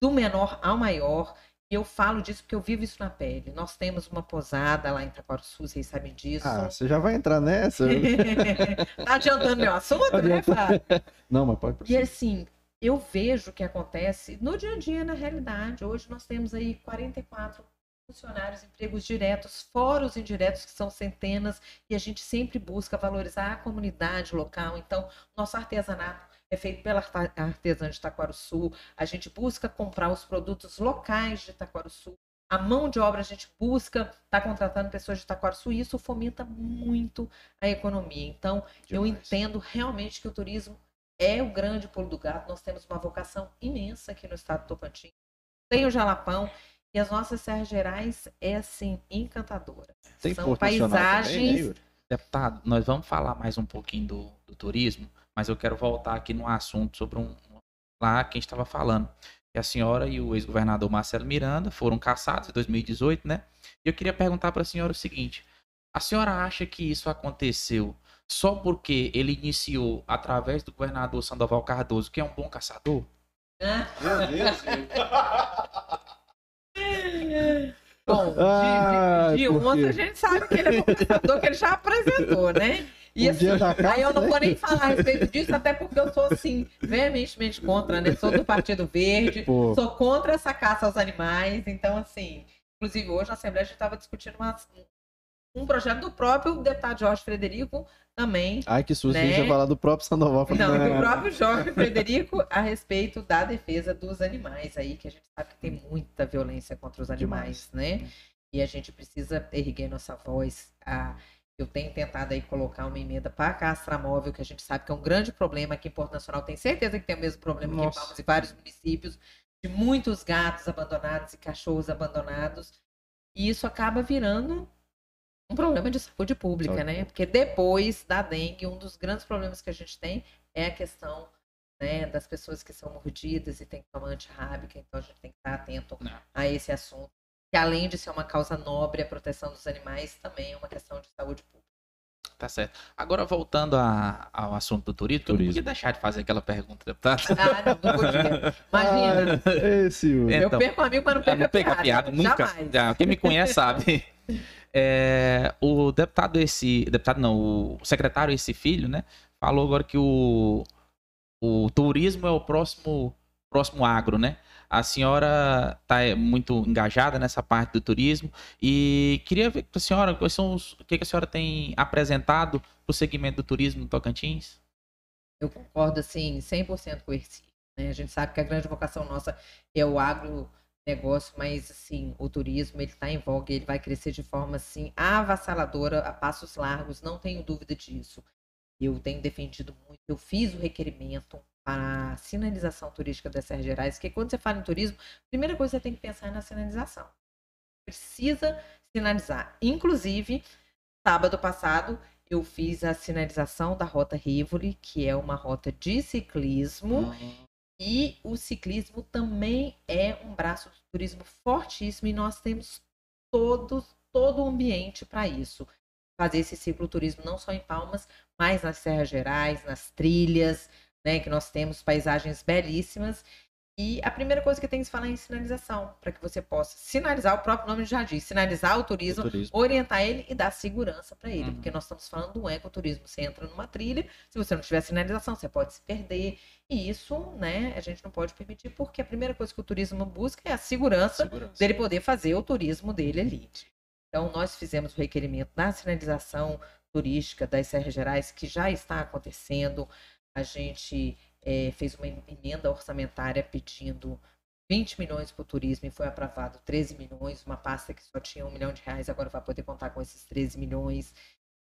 do menor ao maior. E eu falo disso porque eu vivo isso na pele. Nós temos uma posada lá em Itaquaruçu, vocês sabem disso. Ah, você já vai entrar nessa? [LAUGHS] tá adiantando meu assunto, né, Fábio? [LAUGHS] Não, mas pode E prosseguir. assim, eu vejo o que acontece no dia a dia, na realidade. Hoje nós temos aí 44 funcionários, empregos diretos, fora os indiretos, que são centenas, e a gente sempre busca valorizar a comunidade local. Então, nosso artesanato é feito pela artesã de Itaquaruçu, a gente busca comprar os produtos locais de Itaquaruçu. A mão de obra a gente busca, está contratando pessoas de Taquarçu e isso fomenta muito a economia. Então, eu Demais. entendo realmente que o turismo é o grande pulo do gato. Nós temos uma vocação imensa aqui no estado do Tocantins. Tem o Jalapão e as nossas Serras Gerais é assim encantadora. Tem São Nacional também, né, paisagens? Deputado, nós vamos falar mais um pouquinho do, do turismo, mas eu quero voltar aqui no assunto sobre um. Lá quem estava falando. Que a senhora e o ex-governador Marcelo Miranda foram caçados em 2018, né? E eu queria perguntar para a senhora o seguinte: a senhora acha que isso aconteceu só porque ele iniciou através do governador Sandoval Cardoso, que é um bom caçador? Meu Deus, Yuri. Bom, de, de, de ontem quê? a gente sabe que ele é conquistador, que ele já apresentou, né? E Um assim, aí eu não né? vou nem falar a respeito disso, até porque eu sou, assim, veementemente contra, né? Sou do Partido Verde, Pô, sou contra essa caça aos animais, então, assim, inclusive hoje na Assembleia a gente estava discutindo uma- um projeto do próprio deputado Jorge Frederico também, ai que susto, a gente Né? ia falar do próprio Sandoval. Não, do próprio Jorge Frederico a respeito da defesa dos animais aí, que a gente sabe que tem muita violência contra os animais, né? E a gente precisa erguer nossa voz. A... Eu tenho tentado aí colocar uma emenda para a castramóvel, que a gente sabe que é um grande problema aqui em Porto Nacional. Tenho certeza que tem o mesmo problema aqui em Nossa. Palmas e vários municípios, de muitos gatos abandonados e cachorros abandonados. E isso acaba virando um problema de saúde pública, Saúde né? Porque depois da dengue, um dos grandes problemas que a gente tem é a questão né, das pessoas que são mordidas e tem que tomar antirrábica, então a gente tem que estar atento Não. a esse assunto. Que além de ser uma causa nobre, a proteção dos animais também é uma questão de saúde pública. Tá certo. Agora, voltando a- ao assunto do turismo, que eu não Turismo. podia deixar de fazer aquela pergunta, deputado. Ah, não, não podia. Imagina, Esse, Yuri. É. eu Então, perco um amigo, mas não Eu perco não pego a piada, nunca. Jamais. Já, quem me conhece sabe. [LAUGHS] É, o deputado esse, deputado não, o secretário esse filho, né, falou agora que o, o turismo é o próximo próximo agro, né? A senhora está muito engajada nessa parte do turismo e queria ver com a senhora quais são os, o que, a senhora tem apresentado para o segmento do turismo no Tocantins. Eu concordo, assim, 100% com o. Né? A gente sabe que a grande vocação nossa é o agronegócio, mas, assim, o turismo, ele está em voga ele vai crescer de forma, assim, avassaladora, a passos largos, não tenho dúvida disso. Eu tenho defendido muito, eu fiz o requerimento para a sinalização turística das Serras Gerais, que quando você fala em turismo, a primeira coisa que você tem que pensar é na sinalização. Precisa sinalizar. Inclusive, sábado passado, eu fiz a sinalização da Rota Rivoli, que é uma rota de ciclismo. E o ciclismo também é um braço do turismo fortíssimo e nós temos todo, todo o ambiente para isso. Fazer esse cicloturismo não só em Palmas, mas nas Serras Gerais, nas trilhas, né, que nós temos paisagens belíssimas. E a primeira coisa que tem que se falar é em sinalização, para que você possa sinalizar, o próprio nome já diz, sinalizar o turismo, Turismo. orientar ele e dar segurança para ele, Uhum. porque nós estamos falando do ecoturismo. Você entra numa trilha, se você não tiver sinalização, você pode se perder. E isso, né, a gente não pode permitir, porque a primeira coisa que o turismo busca é a segurança dele poder fazer o turismo dele ali. Então, nós fizemos o requerimento da sinalização turística das Serras Gerais, que já está acontecendo. A gente eh, fez uma emenda orçamentária pedindo 20 milhões para o turismo e foi aprovado 13 milhões. Uma pasta que só tinha um milhão de reais, agora vai poder contar com esses 13 milhões.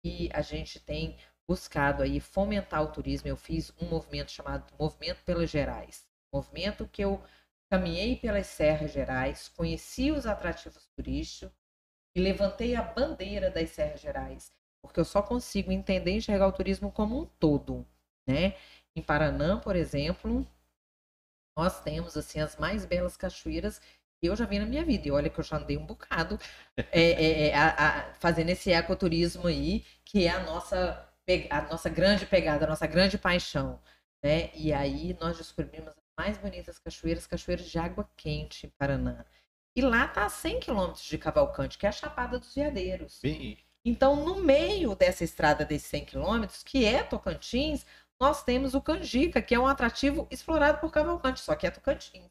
E a gente tem buscado aí fomentar o turismo. Eu fiz um movimento chamado Movimento pelas Gerais. Movimento que eu caminhei pelas Serras Gerais, conheci os atrativos turísticos e levantei a bandeira das Serras Gerais, porque eu só consigo entender e enxergar o turismo como um todo, né? Em Paranã, por exemplo, nós temos assim as mais belas cachoeiras que eu já vi na minha vida. E olha que eu já andei um bocado [LAUGHS] é, é, é, a- a- fazendo esse ecoturismo aí, que é a nossa, a nossa grande pegada, a nossa grande paixão. Né? E aí nós descobrimos as mais bonitas cachoeiras, cachoeiras de água quente em Paraná. E lá tá a 100 quilômetros de Cavalcante, que é a Chapada dos Veadeiros. Bem, Então, no meio dessa estrada desses 100 quilômetros, que é Tocantins, nós temos o Canjica, que é um atrativo explorado por Cavalcante, só que é Tocantins.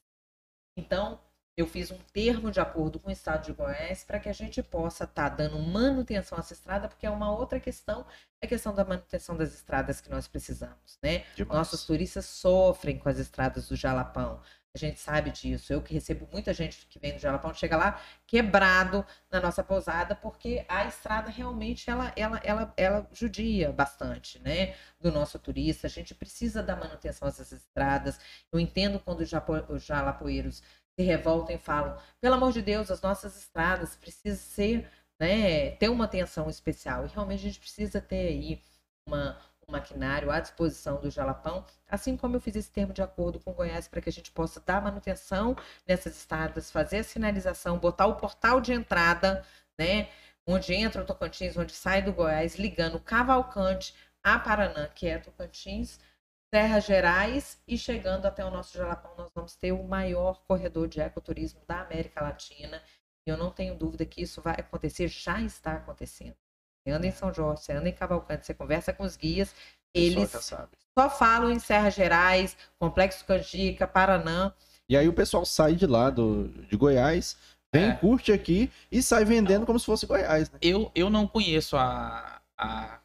Então, eu fiz um termo de acordo com o Estado de Goiás para que a gente possa estar dando manutenção a essa estrada, porque é uma outra questão, é a questão da manutenção das estradas que nós precisamos, né? demais. Nossos turistas sofrem com as estradas do Jalapão. A gente sabe disso. Eu que recebo muita gente que vem do Jalapão, chega lá quebrado na nossa pousada, porque a estrada realmente ela, ela, ela, ela judia bastante, né? Do nosso turista. A gente precisa dar manutenção a essas estradas. Eu entendo quando os japo- os jalapoeiros se revoltam e falam, pelo amor de Deus, as nossas estradas precisam ser, né, ter uma atenção especial. E realmente a gente precisa ter aí uma, um maquinário à disposição do Jalapão, assim como eu fiz esse termo de acordo com o Goiás para que a gente possa dar manutenção nessas estradas, fazer a sinalização, botar o portal de entrada, né, onde entra o Tocantins, onde sai do Goiás, ligando Cavalcante a Paraná, que é Tocantins, Terras Gerais e chegando até o nosso Jalapão, nós vamos ter o maior corredor de ecoturismo da América Latina. E eu não tenho dúvida que isso vai acontecer, já está acontecendo. Você anda em São Jorge, você anda em Cavalcante, você conversa com os guias, eles Só falam em Serras Gerais, Complexo Canjica, Paraná. E aí o pessoal sai de lá do, de Goiás, vem, É. curte aqui e sai vendendo como se fosse Goiás, né? Eu, eu não conheço a, a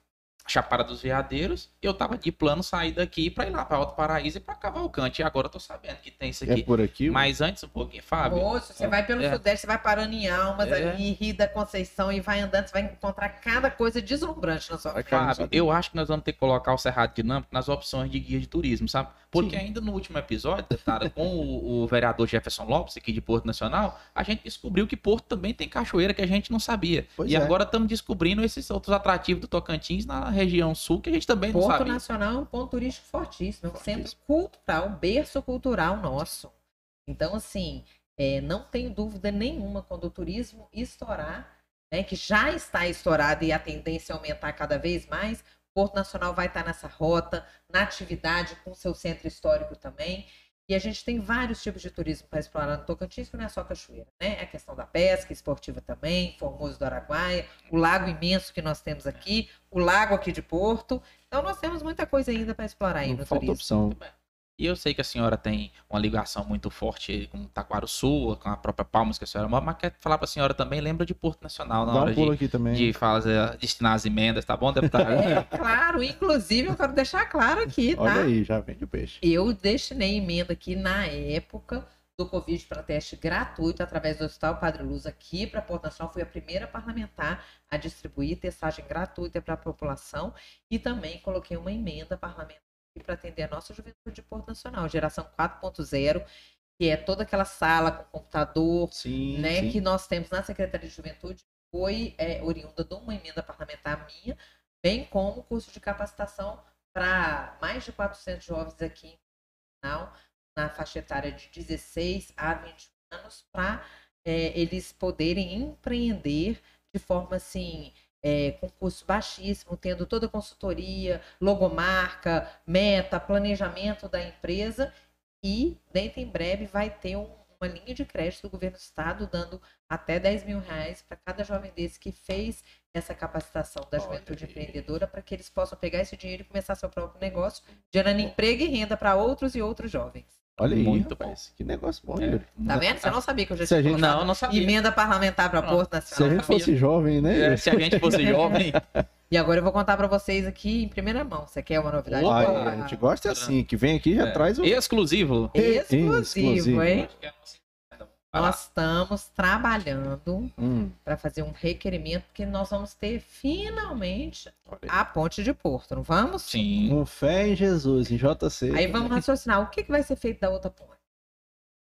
Chapada dos Veadeiros. Eu tava de plano sair daqui pra ir lá pra Alto Paraíso e pra Cavalcante. E agora eu tô sabendo que tem isso É aqui. por aqui. Mas antes um pouquinho, Fábio. Moço, você vai pelo É. Sudeste, você vai parando em Almas, É. ali, Rio da Conceição e vai andando, você vai encontrar cada coisa deslumbrante na sua Vai Fábio, eu acho que nós vamos ter que colocar o Cerrado Dinâmico nas opções de guia de turismo, sabe? Porque Sim. ainda no último episódio, deputada, com o, o vereador Jefferson Lopes, aqui de Porto Nacional, a gente descobriu que Porto também tem cachoeira que a gente não sabia. Pois e é. agora estamos descobrindo esses outros atrativos do Tocantins na região sul que a gente também não Porto sabia. Nacional é um ponto turístico fortíssimo, é um Fortíssimo. centro cultural, um berço cultural nosso. Então, assim, é, não tenho dúvida nenhuma quando o turismo estourar, né, que já está estourado e a tendência é aumentar cada vez mais, Porto Nacional vai estar nessa rota, na atividade com seu centro histórico também. E a gente tem vários tipos de turismo para explorar no Tocantins, que não é só cachoeira, né? É a questão da pesca esportiva também, Formoso do Araguaia, o lago imenso que nós temos aqui, o lago aqui de Porto. Então nós temos muita coisa ainda para explorar aí Não no falta turismo. opção. E eu sei que a senhora tem uma ligação muito forte com Taquaruçu, com a própria Palmas que a senhora mora, mas quer falar para a senhora também, lembra de Porto Nacional na Dá hora um pulo de, aqui também. de fazer, destinar as emendas, tá bom, deputada? É, claro, inclusive eu quero deixar claro aqui, tá? Olha aí, já vende o peixe. Eu destinei emenda aqui na época do Covid para teste gratuito através do Hospital Padre Luz aqui para Porto Nacional. Fui a primeira parlamentar a distribuir testagem gratuita para a população e também coloquei uma emenda parlamentar para atender a nossa juventude de Porto Nacional, geração 4.0, que é toda aquela sala com computador, Sim, né, sim. que nós temos na Secretaria de Juventude, foi é, oriunda de uma emenda parlamentar minha, bem como curso de capacitação para mais de 400 jovens aqui em Natal, na faixa etária de 16 a 21 anos, para eles poderem empreender de forma assim, é, com custo baixíssimo, tendo toda a consultoria, logomarca, meta, planejamento da empresa. E dentro em breve vai ter um- uma linha de crédito do governo do estado dando até 10 mil reais para cada jovem desse que fez essa capacitação da juventude empreendedora para que eles possam pegar esse dinheiro e começar seu próprio negócio, gerando emprego e renda para outros e outros jovens. Olha aí, Muito rapaz. Que negócio bom, É, Yuri. Tá vendo? Você não sabia que eu já tinha gente- Não, não sabia. emenda parlamentar para. Porto Se a Nacional. gente fosse jovem, né? É, se a gente fosse [LAUGHS] jovem, E agora eu vou contar para vocês aqui em primeira mão. Você quer uma novidade? A gente gosta assim, que vem aqui e já É. traz o. exclusivo. Exclusivo, Exclusivo. hein? Nós estamos trabalhando Hum, para fazer um requerimento, porque nós vamos ter finalmente a ponte de Porto, não vamos? Sim. Com fé em Jesus, em JC. Aí vamos raciocinar, o que, que vai ser feito da outra ponte?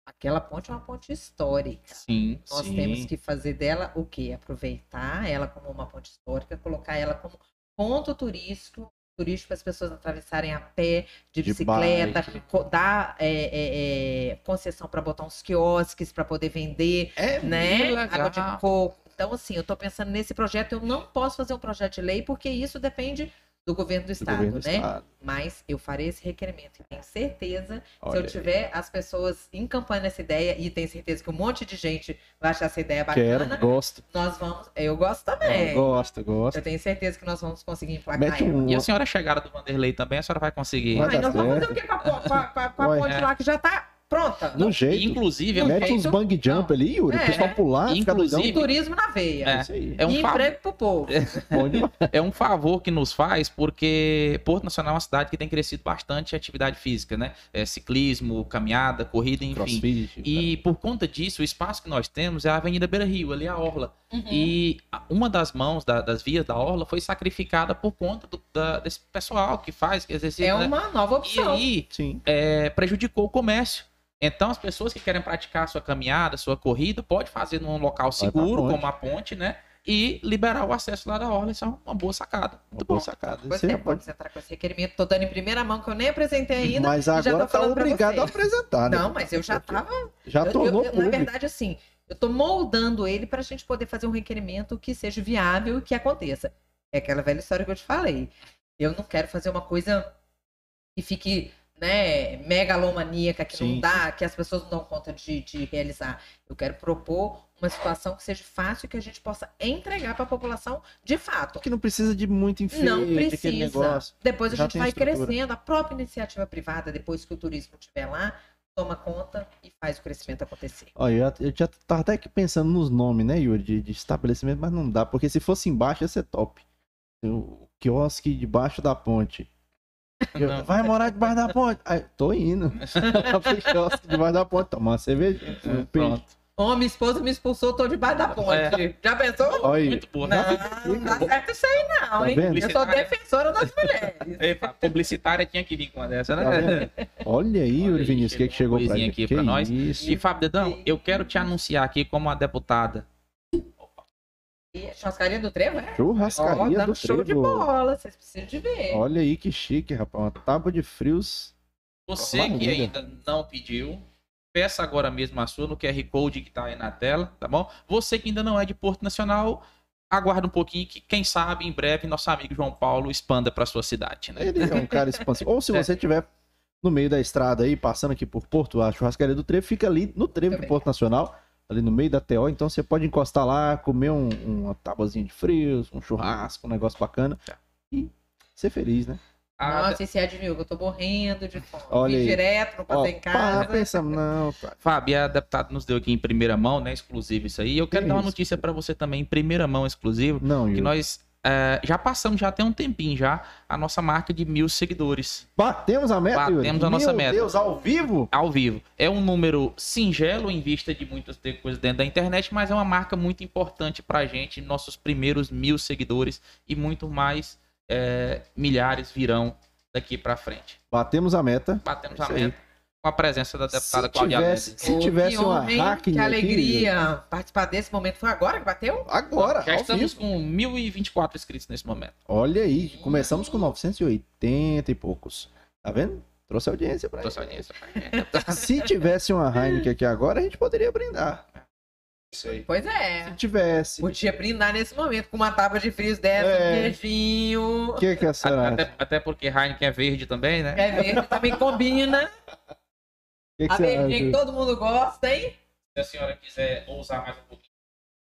Aquela ponte é uma ponte histórica. Sim. Nós Sim. temos que fazer dela o quê? Aproveitar ela como uma ponte histórica, colocar ela como ponto turístico, turístico para as pessoas atravessarem a pé, de, De bicicleta, bike. dar é, é, é, concessão para botar uns quiosques para poder vender, É né? Água de coco. Então, assim, eu tô pensando nesse projeto. Eu não posso fazer um projeto de lei, porque isso depende do governo do do estado, governo do né? estado. Mas eu farei esse requerimento. E tenho certeza, se Olha eu aí. tiver as pessoas encampando essa ideia, e tenho certeza que um monte de gente vai achar essa ideia Quero, bacana, gosto. nós vamos. Eu gosto também. Gosto, gosto. Eu tenho certeza que nós vamos conseguir emplacar um. E a senhora chegada do Vanderlei também, a senhora vai conseguir. Vai Ai, dar nós vamos fazer certo. o que com a, com a- com a- com a Vai. ponte lá que já tá pronta. No jeito. Inclusive, é um, Mete jeito- uns bang jump não. ali, Yuri. O É. pessoal pular, fica doidão. Inclusive- Turismo na veia. É. Isso aí. é um e emprego pro povo. [LAUGHS] Demais. é um favor que nos faz, porque Porto Nacional é uma cidade que tem crescido bastante atividade física, né? É, ciclismo, caminhada, corrida, enfim. Crossfit. E por conta disso, o espaço que nós temos é a Avenida Beira Rio, ali a Orla. Uhum. E uma das mãos da- das vias da Orla foi sacrificada por conta do- da- desse pessoal que faz, que exercita. É né? uma nova E opção. aí Sim. é, prejudicou o comércio. Então, as pessoas que querem praticar sua caminhada, sua corrida, pode fazer num local seguro, como a ponte, né? E liberar o acesso lá da Orla. Isso é uma boa sacada. Uma Muito boa bom. sacada. Você é, pode... entrar com esse requerimento. Tô dando em primeira mão, que eu nem apresentei ainda. Mas e já tô agora tá obrigado a apresentar, né? Não, mas eu já tava. Já eu- tornou eu- eu, na verdade, assim, eu tô moldando ele pra gente poder fazer um requerimento que seja viável e que aconteça. É aquela velha história que eu te falei. Eu não quero fazer uma coisa que fique, né, megalomaníaca, que Sim, não dá, que as pessoas não dão conta de, de realizar. Eu quero propor uma situação que seja fácil e que a gente possa entregar para a população de fato. Que não precisa de muito enfeite, Não precisa. negócio. Depois a Já gente tem vai estrutura. crescendo. A própria iniciativa privada, depois que o turismo estiver lá, toma conta e faz o crescimento acontecer. Olha, eu já, eu já tava até aqui pensando nos nomes, né, Yuri, de, de estabelecimento, mas não dá, porque se fosse embaixo ia ser top. O quiosque debaixo da ponte. Eu- Não. Vai morar debaixo da ponte? Aí, tô indo. [LAUGHS] Debaixo da ponte, tomar uma cerveja. um peixe. Pronto. Ô, minha esposa me expulsou, tô debaixo da ponte. É. Já pensou? Aí. Muito boa. Não, não dá certo isso aí não, Tá hein? vendo? Eu sou defensora das [LAUGHS] mulheres. Epa, publicitária tinha que vir com uma dessa, Tá né? vendo? Olha aí, Olha Vinícius, o que, que chegou pra aqui pra nós. Isso. E Fábio Dedão, eu quero te anunciar aqui como a deputada. Churrascaria do Trevo, é? Ó, Churrascaria dando do show de Trevo. bola, vocês precisam de ver. Olha aí que chique, rapaz. Uma tábua de frios. Você Maravilha. que ainda não pediu, peça agora mesmo a sua no QR Code que tá aí na tela, tá bom? Você que ainda não é de Porto Nacional, aguarda um pouquinho que, quem sabe, em breve, nosso amigo João Paulo expanda para sua cidade, né? Ele é um cara [LAUGHS] expansivo. Ou se É. você estiver no meio da estrada aí, passando aqui por Porto, a churrascaria do Trevo fica ali no Trevo de. Porto Nacional, ali no meio da TO. Então você pode encostar lá, comer um, uma tabuazinha de frios, um churrasco, um negócio bacana. Tá. E ser feliz, né? A Nossa, esse que eu tô morrendo de fome. Olha Vim aí. direto, não passei em casa. pensa, não, [LAUGHS] pá. Fábio, a deputada nos deu aqui em primeira mão, né? Exclusivo isso aí. Eu quero Que dar uma isso? notícia para você também, em primeira mão, exclusivo. Não, Que Yuri. nós é, já passamos, já tem um tempinho já, a nossa marca de mil seguidores. Batemos a meta, Yuri. Batemos a nossa Meu meta. Deus, ao vivo? ao vivo. É um número singelo em vista de muitas coisas dentro da internet, mas é uma marca muito importante pra gente, nossos primeiros mil seguidores e muito mais é, milhares virão daqui pra frente. Batemos a meta. Batemos Isso a aí. Com a presença da deputada Se Cláudia tivesse, se Ô, tivesse que uma Que aqui, alegria participar desse momento. Foi agora que bateu? Agora, Já estamos vivo. com 1.024 inscritos nesse momento. Olha aí, começamos com 980 e poucos. Tá vendo? Trouxe audiência pra Trouxe audiência pra gente. [LAUGHS] Se tivesse uma Heineken aqui agora, a gente poderia brindar. Isso aí. Pois é. Se tivesse. O Podia brindar nesse momento com uma tábua de frios dessa, É. um beijinho. que, que a senhora acha? Até, até porque Heineken é verde também, né? É verde, também combina. [LAUGHS] Que, que A verdinha que todo mundo gosta, hein? Se a senhora quiser ousar mais um pouquinho,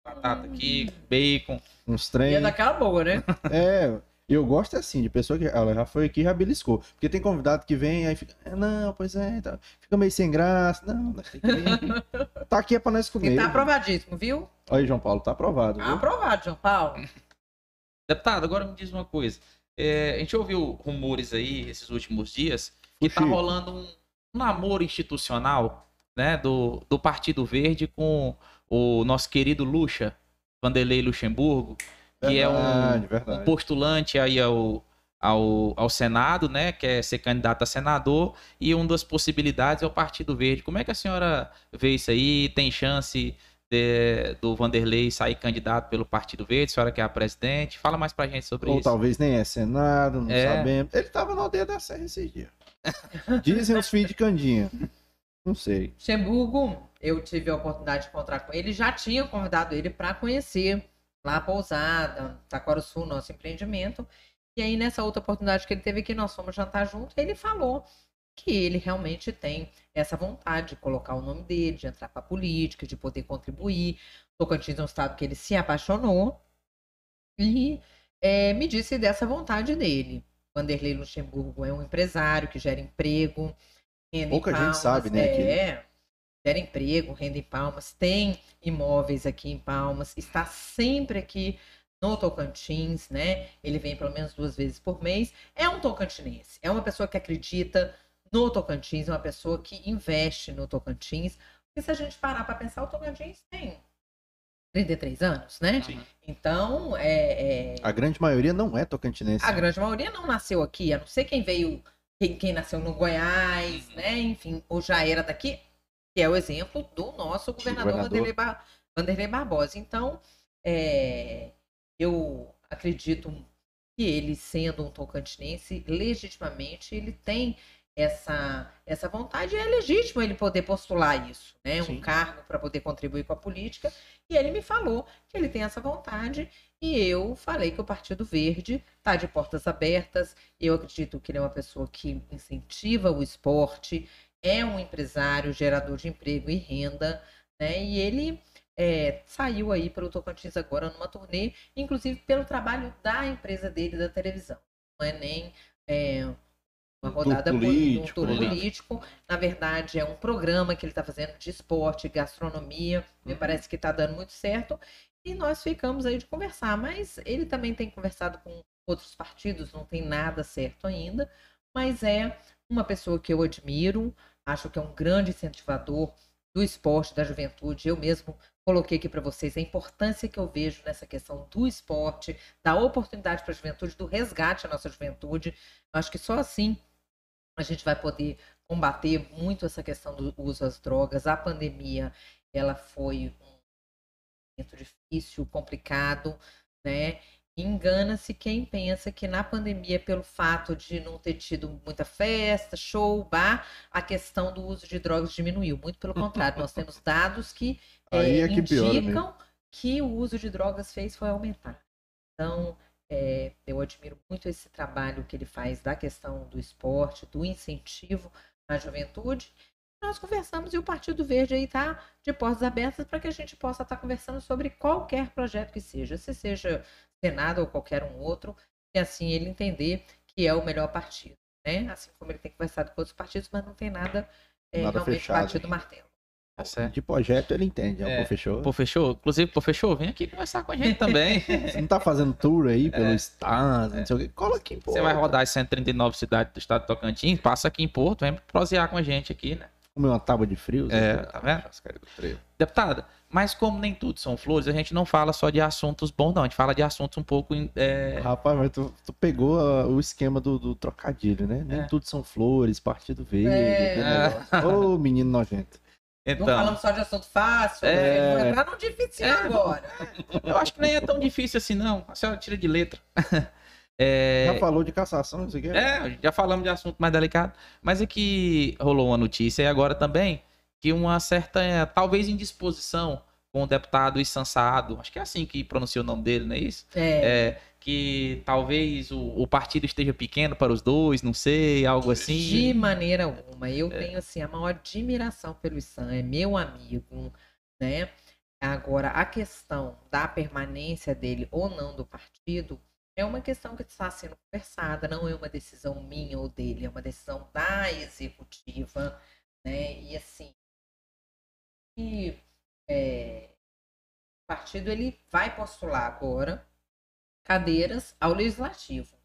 batata aqui, bacon. Uns E trem. é daquela boa, né? [LAUGHS] É, eu gosto assim, de pessoa que. Ela já foi aqui e já beliscou. Porque tem convidado que vem aí fica. "Ah, Não, pois é, tá- fica meio sem graça. Não, nós tem que vir. Tá aqui é pra nós comer. E tá aprovadíssimo, viu? Aí, João Paulo, tá aprovado. viu? Aprovado, João Paulo. [LAUGHS] Deputado, agora me diz uma coisa. É, a gente ouviu rumores aí esses últimos dias que tá Fuxi. rolando um namoro institucional, né, do, do Partido Verde com o nosso querido Lucha, Vanderlei Luxemburgo, que é um, Verdade, um verdade. postulante aí ao, ao, ao Senado, né, quer ser candidato a senador, e uma das possibilidades é o Partido Verde. Como é que a senhora vê isso aí? Tem chance de- do Vanderlei sair candidato pelo Partido Verde? A senhora que é a presidente? Fala mais pra gente sobre Ou isso. talvez nem é Senado, não É. sabemos. Ele tava na aldeia da Serra esses dias. Dizem os filhos de Candinha. Não sei. Luxemburgo, eu tive a oportunidade de encontrar com ele, já tinha convidado ele para conhecer lá a pousada, Taquaruçu, nosso empreendimento. E aí, nessa outra oportunidade que ele teve aqui, nós fomos jantar junto, ele falou que ele realmente tem essa vontade de colocar o nome dele, de entrar para a política, de poder contribuir. Tocantins é um estado que ele se apaixonou e eh, me disse dessa vontade dele. Vanderlei Luxemburgo é um empresário que gera emprego, Renda em Pouca gente Palmas, sabe, né, É, gera emprego, renda em Palmas, tem imóveis aqui em Palmas, está sempre aqui no Tocantins, né? Ele vem pelo menos duas vezes por mês. É um tocantinense, é uma pessoa que acredita no Tocantins, é uma pessoa que investe no Tocantins. Porque se a gente parar para pensar, o Tocantins tem 33 anos, né? Sim. Então, é, é- A grande maioria não é tocantinense. a grande maioria não nasceu aqui, a não ser quem veio, quem, quem nasceu no Goiás, né? Enfim, ou já era daqui, que é o exemplo do nosso governador, Governador. Vanderlei, Bar- Vanderlei Barbosa. Então, é, eu acredito que ele, sendo um tocantinense, legitimamente, ele tem essa, essa vontade é legítimo ele poder postular isso, né? Sim. Um cargo para poder contribuir com a política. E ele me falou que ele tem essa vontade e eu falei que o Partido Verde está de portas abertas. Eu acredito que ele é uma pessoa que incentiva o esporte, é um empresário, gerador de emprego e renda, né? E ele é, saiu aí para o Tocantins agora numa turnê, inclusive pelo trabalho da empresa dele da televisão. Não é nem é, uma Do rodada político, um tour né? político. Na verdade, é um programa que ele está fazendo de esporte, gastronomia. Me parece que está dando muito certo. E nós ficamos aí de conversar. Mas ele também tem conversado com outros partidos, não tem nada certo ainda. Mas é uma pessoa que eu admiro, acho que é um grande incentivador do esporte, da juventude. Eu mesmo coloquei aqui para vocês a importância que eu vejo nessa questão do esporte, da oportunidade para a juventude, do resgate à nossa juventude. Eu acho que só assim a gente vai poder combater muito essa questão do uso das drogas. A pandemia, ela foi um momento difícil, complicado, né? Engana-se quem pensa que na pandemia, pelo fato de não ter tido muita festa, show, bar, a questão do uso de drogas diminuiu. Muito pelo contrário, nós temos dados que eh, é que piora indicam que o uso de drogas fez foi aumentar. Então, é, eu admiro muito esse trabalho que ele faz da questão do esporte, do incentivo à juventude. Nós conversamos e o Partido Verde aí está de portas abertas para que a gente possa estar conversando sobre qualquer projeto que seja, se seja Senado ou qualquer um outro, e assim ele entender que é o melhor partido. Né? Assim como ele tem conversado com outros partidos, mas não tem nada, é, Nada realmente fechado, partido hein? martelo. Tá. De projeto ele entende, é, É. pô, fechou. Pô, fechou? Inclusive, pô, fechou? Vem aqui conversar com a gente também. [LAUGHS] Você não tá fazendo tour aí pelo estado, não sei o que. Cola aqui, pô. É. Você vai rodar as 139 cidades do estado de Tocantins, passa aqui em Porto, vem prosear com a gente aqui, né? Comer uma tábua de frio. É, tá vendo? Deputada, mas como nem tudo são flores, a gente não fala só de assuntos bons, não. A gente fala de assuntos um pouco. é, Rapaz, mas tu, tu pegou ah, o esquema do, do trocadilho, né? Nem É. tudo são flores, partido verde. É. negócio. Ô, menino nojento. Não Então, falamos só de assunto fácil, É. né? entrar no difícil É. agora. eu acho que nem é tão difícil assim, não. A senhora tira de letra. [LAUGHS] É, Já falou de cassação, isso aqui? É, já falamos de assunto mais delicado, mas é que rolou uma notícia e agora também que uma certa, é, talvez indisposição com o deputado Issansado, acho que é assim que pronuncia o nome dele, não é isso? É, É, que talvez o, o partido esteja pequeno para os dois, não sei, algo De assim. maneira alguma. Eu tenho assim a maior admiração pelo Issan, é meu amigo, né? Agora, a questão da permanência dele ou não do partido é uma questão que está sendo conversada, não é uma decisão minha ou dele, é uma decisão da executiva, né? E assim, e, é, o partido ele vai postular agora cadeiras ao legislativo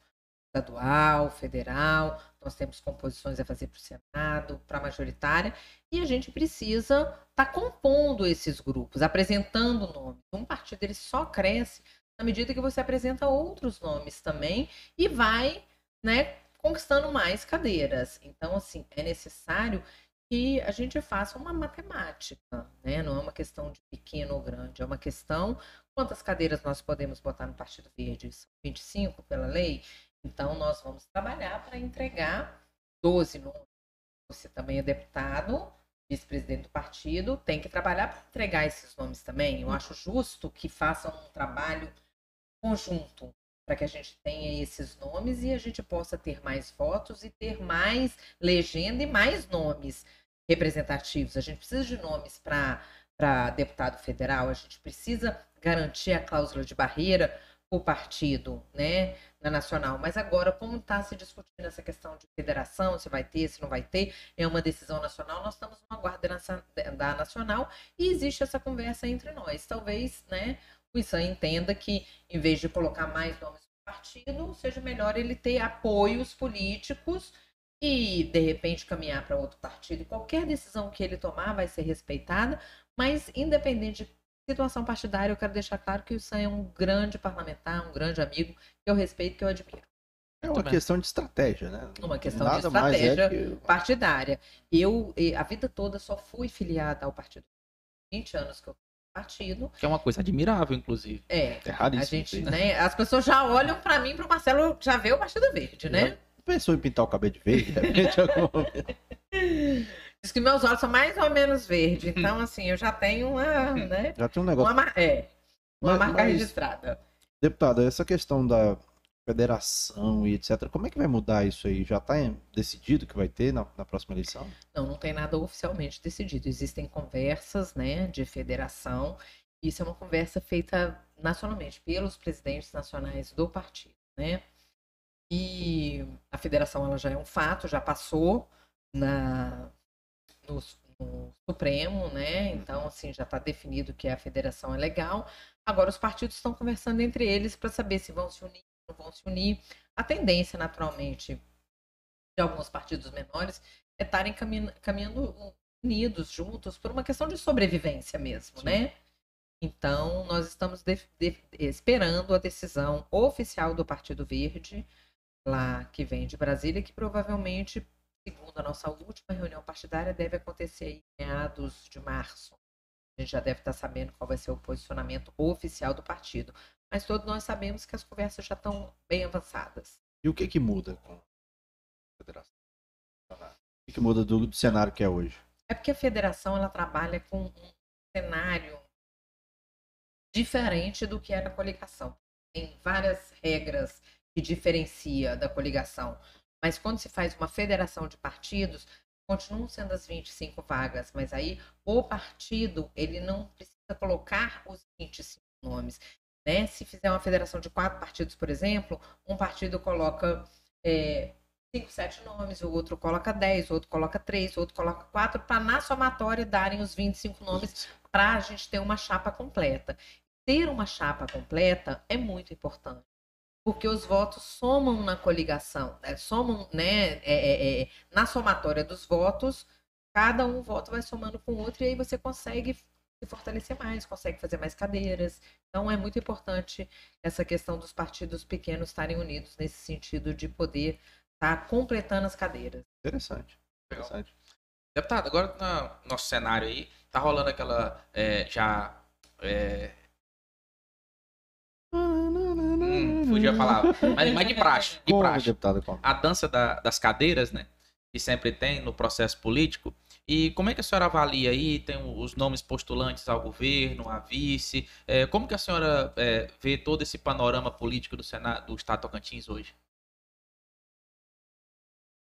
estadual, federal, nós temos composições a fazer para o Senado, para a majoritária, e a gente precisa estar compondo esses grupos, apresentando nomes. Um partido ele só cresce na medida que você apresenta outros nomes também e vai, né, conquistando mais cadeiras. Então, assim, é necessário que a gente faça uma matemática, né? Não é uma questão de pequeno ou grande, é uma questão quantas cadeiras nós podemos botar no Partido Verde? São 25 pela lei? Então, nós vamos trabalhar para entregar 12 nomes. Você também é deputado, vice-presidente do partido, tem que trabalhar para entregar esses nomes também. Eu acho justo que façam um trabalho conjunto para que a gente tenha esses nomes e a gente possa ter mais votos e ter mais legenda e mais nomes representativos. A gente precisa de nomes para deputado federal, a gente precisa garantir a cláusula de barreira por partido, né, na nacional. Mas agora, como está se discutindo essa questão de federação, se vai ter, se não vai ter, é uma decisão nacional, nós estamos numa guarda da nacional e existe essa conversa entre nós. Talvez, né, o ISAM entenda que, em vez de colocar mais nomes no partido, seja melhor ele ter apoios políticos e, de repente, caminhar para outro partido. Qualquer decisão que ele tomar vai ser respeitada, mas, independente de situação partidária, eu quero deixar claro que o Sam é um grande parlamentar, um grande amigo, que eu respeito, que eu admiro. É uma questão de estratégia, né? Uma questão Nada de estratégia é que... partidária. Eu, a vida toda, só fui filiada ao partido. 20 anos que eu partido. Que é uma coisa admirável, inclusive. É. É raríssimo. A gente, né, as pessoas já olham para mim, para o Marcelo, já vê o Partido Verde, né? pensou em pintar o cabelo de verde, de repente, [LAUGHS] Diz que meus olhos são mais ou menos verdes. Então, assim, eu já tenho uma. Né, já tem um negócio. Uma, é. Uma mas, marca mas, registrada. Deputada, essa questão da federação e etc. Como é que vai mudar isso aí? Já está decidido que vai ter na, na, próxima eleição? Não, não tem nada oficialmente decidido. Existem conversas né, de federação. Isso é uma conversa feita nacionalmente pelos presidentes nacionais do partido. Né? E a federação ela já é um fato, já passou na, no, no Supremo, né? Então, assim, já está definido que a federação é legal. Agora, os partidos estão conversando entre eles para saber se vão se unir não vão se unir. A tendência, naturalmente, de alguns partidos menores é estarem caminhando, caminhando unidos, juntos, por uma questão de sobrevivência mesmo, Sim. né? Então, nós estamos de, de, esperando a decisão oficial do Partido Verde lá que vem de Brasília, que provavelmente, segundo a nossa última reunião partidária, deve acontecer em meados de março. A gente já deve estar sabendo qual vai ser o posicionamento oficial do partido. Mas todos nós sabemos que as conversas já estão bem avançadas. E o que, que muda com a federação? O que, que muda do, do cenário que é hoje? É porque a federação ela trabalha com um cenário diferente do que era a coligação. Tem várias regras que diferencia da coligação. Mas quando se faz uma federação de partidos, continuam sendo as 25 vagas, mas aí o partido ele não precisa colocar os 25 nomes. Né? Se fizer uma federação de quatro partidos, por exemplo, um partido coloca é, cinco, sete nomes, o outro coloca 10, o outro coloca três, o outro coloca quatro, para na somatória darem os 25 nomes para a gente ter uma chapa completa. Ter uma chapa completa é muito importante porque os votos somam na coligação, né? somam, né, é, é, é, na somatória dos votos, cada um voto vai somando com o outro e aí você consegue se fortalecer mais, consegue fazer mais cadeiras. Então é muito importante essa questão dos partidos pequenos estarem unidos nesse sentido de poder estar tá completando as cadeiras. Interessante. Interessante. Deputado, agora no nosso cenário aí, tá rolando aquela é, já é, Hum, fugiu a palavra. Mas, mas de praxe. De como, praxe. Deputado, como? A dança da, das cadeiras, né? Que sempre tem no processo político. E como é que a senhora avalia aí? Tem os nomes postulantes ao governo, a vice. É, como que a senhora é, vê todo esse panorama político do, Senado, do Estado Tocantins hoje?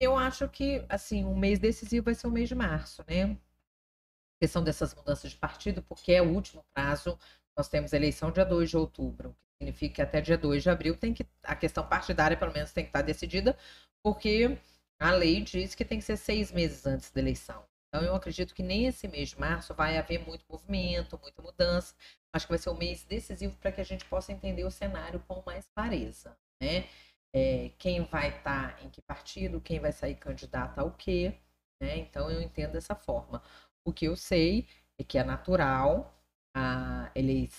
Eu acho que, assim, o mês decisivo vai ser o mês de março, né? A questão dessas mudanças de partido, porque é o último prazo. Nós temos eleição dia 2 de outubro, significa que até dia 2 de abril tem que a questão partidária pelo menos tem que estar decidida, porque a lei diz que tem que ser seis meses antes da eleição. Então eu acredito que nem esse mês de março vai haver muito movimento, muita mudança. Acho que vai ser um mês decisivo para que a gente possa entender o cenário com mais clareza, né? É, quem vai estar tá em que partido, quem vai sair candidato ao quê, né? Então eu entendo dessa forma. O que eu sei é que é natural a,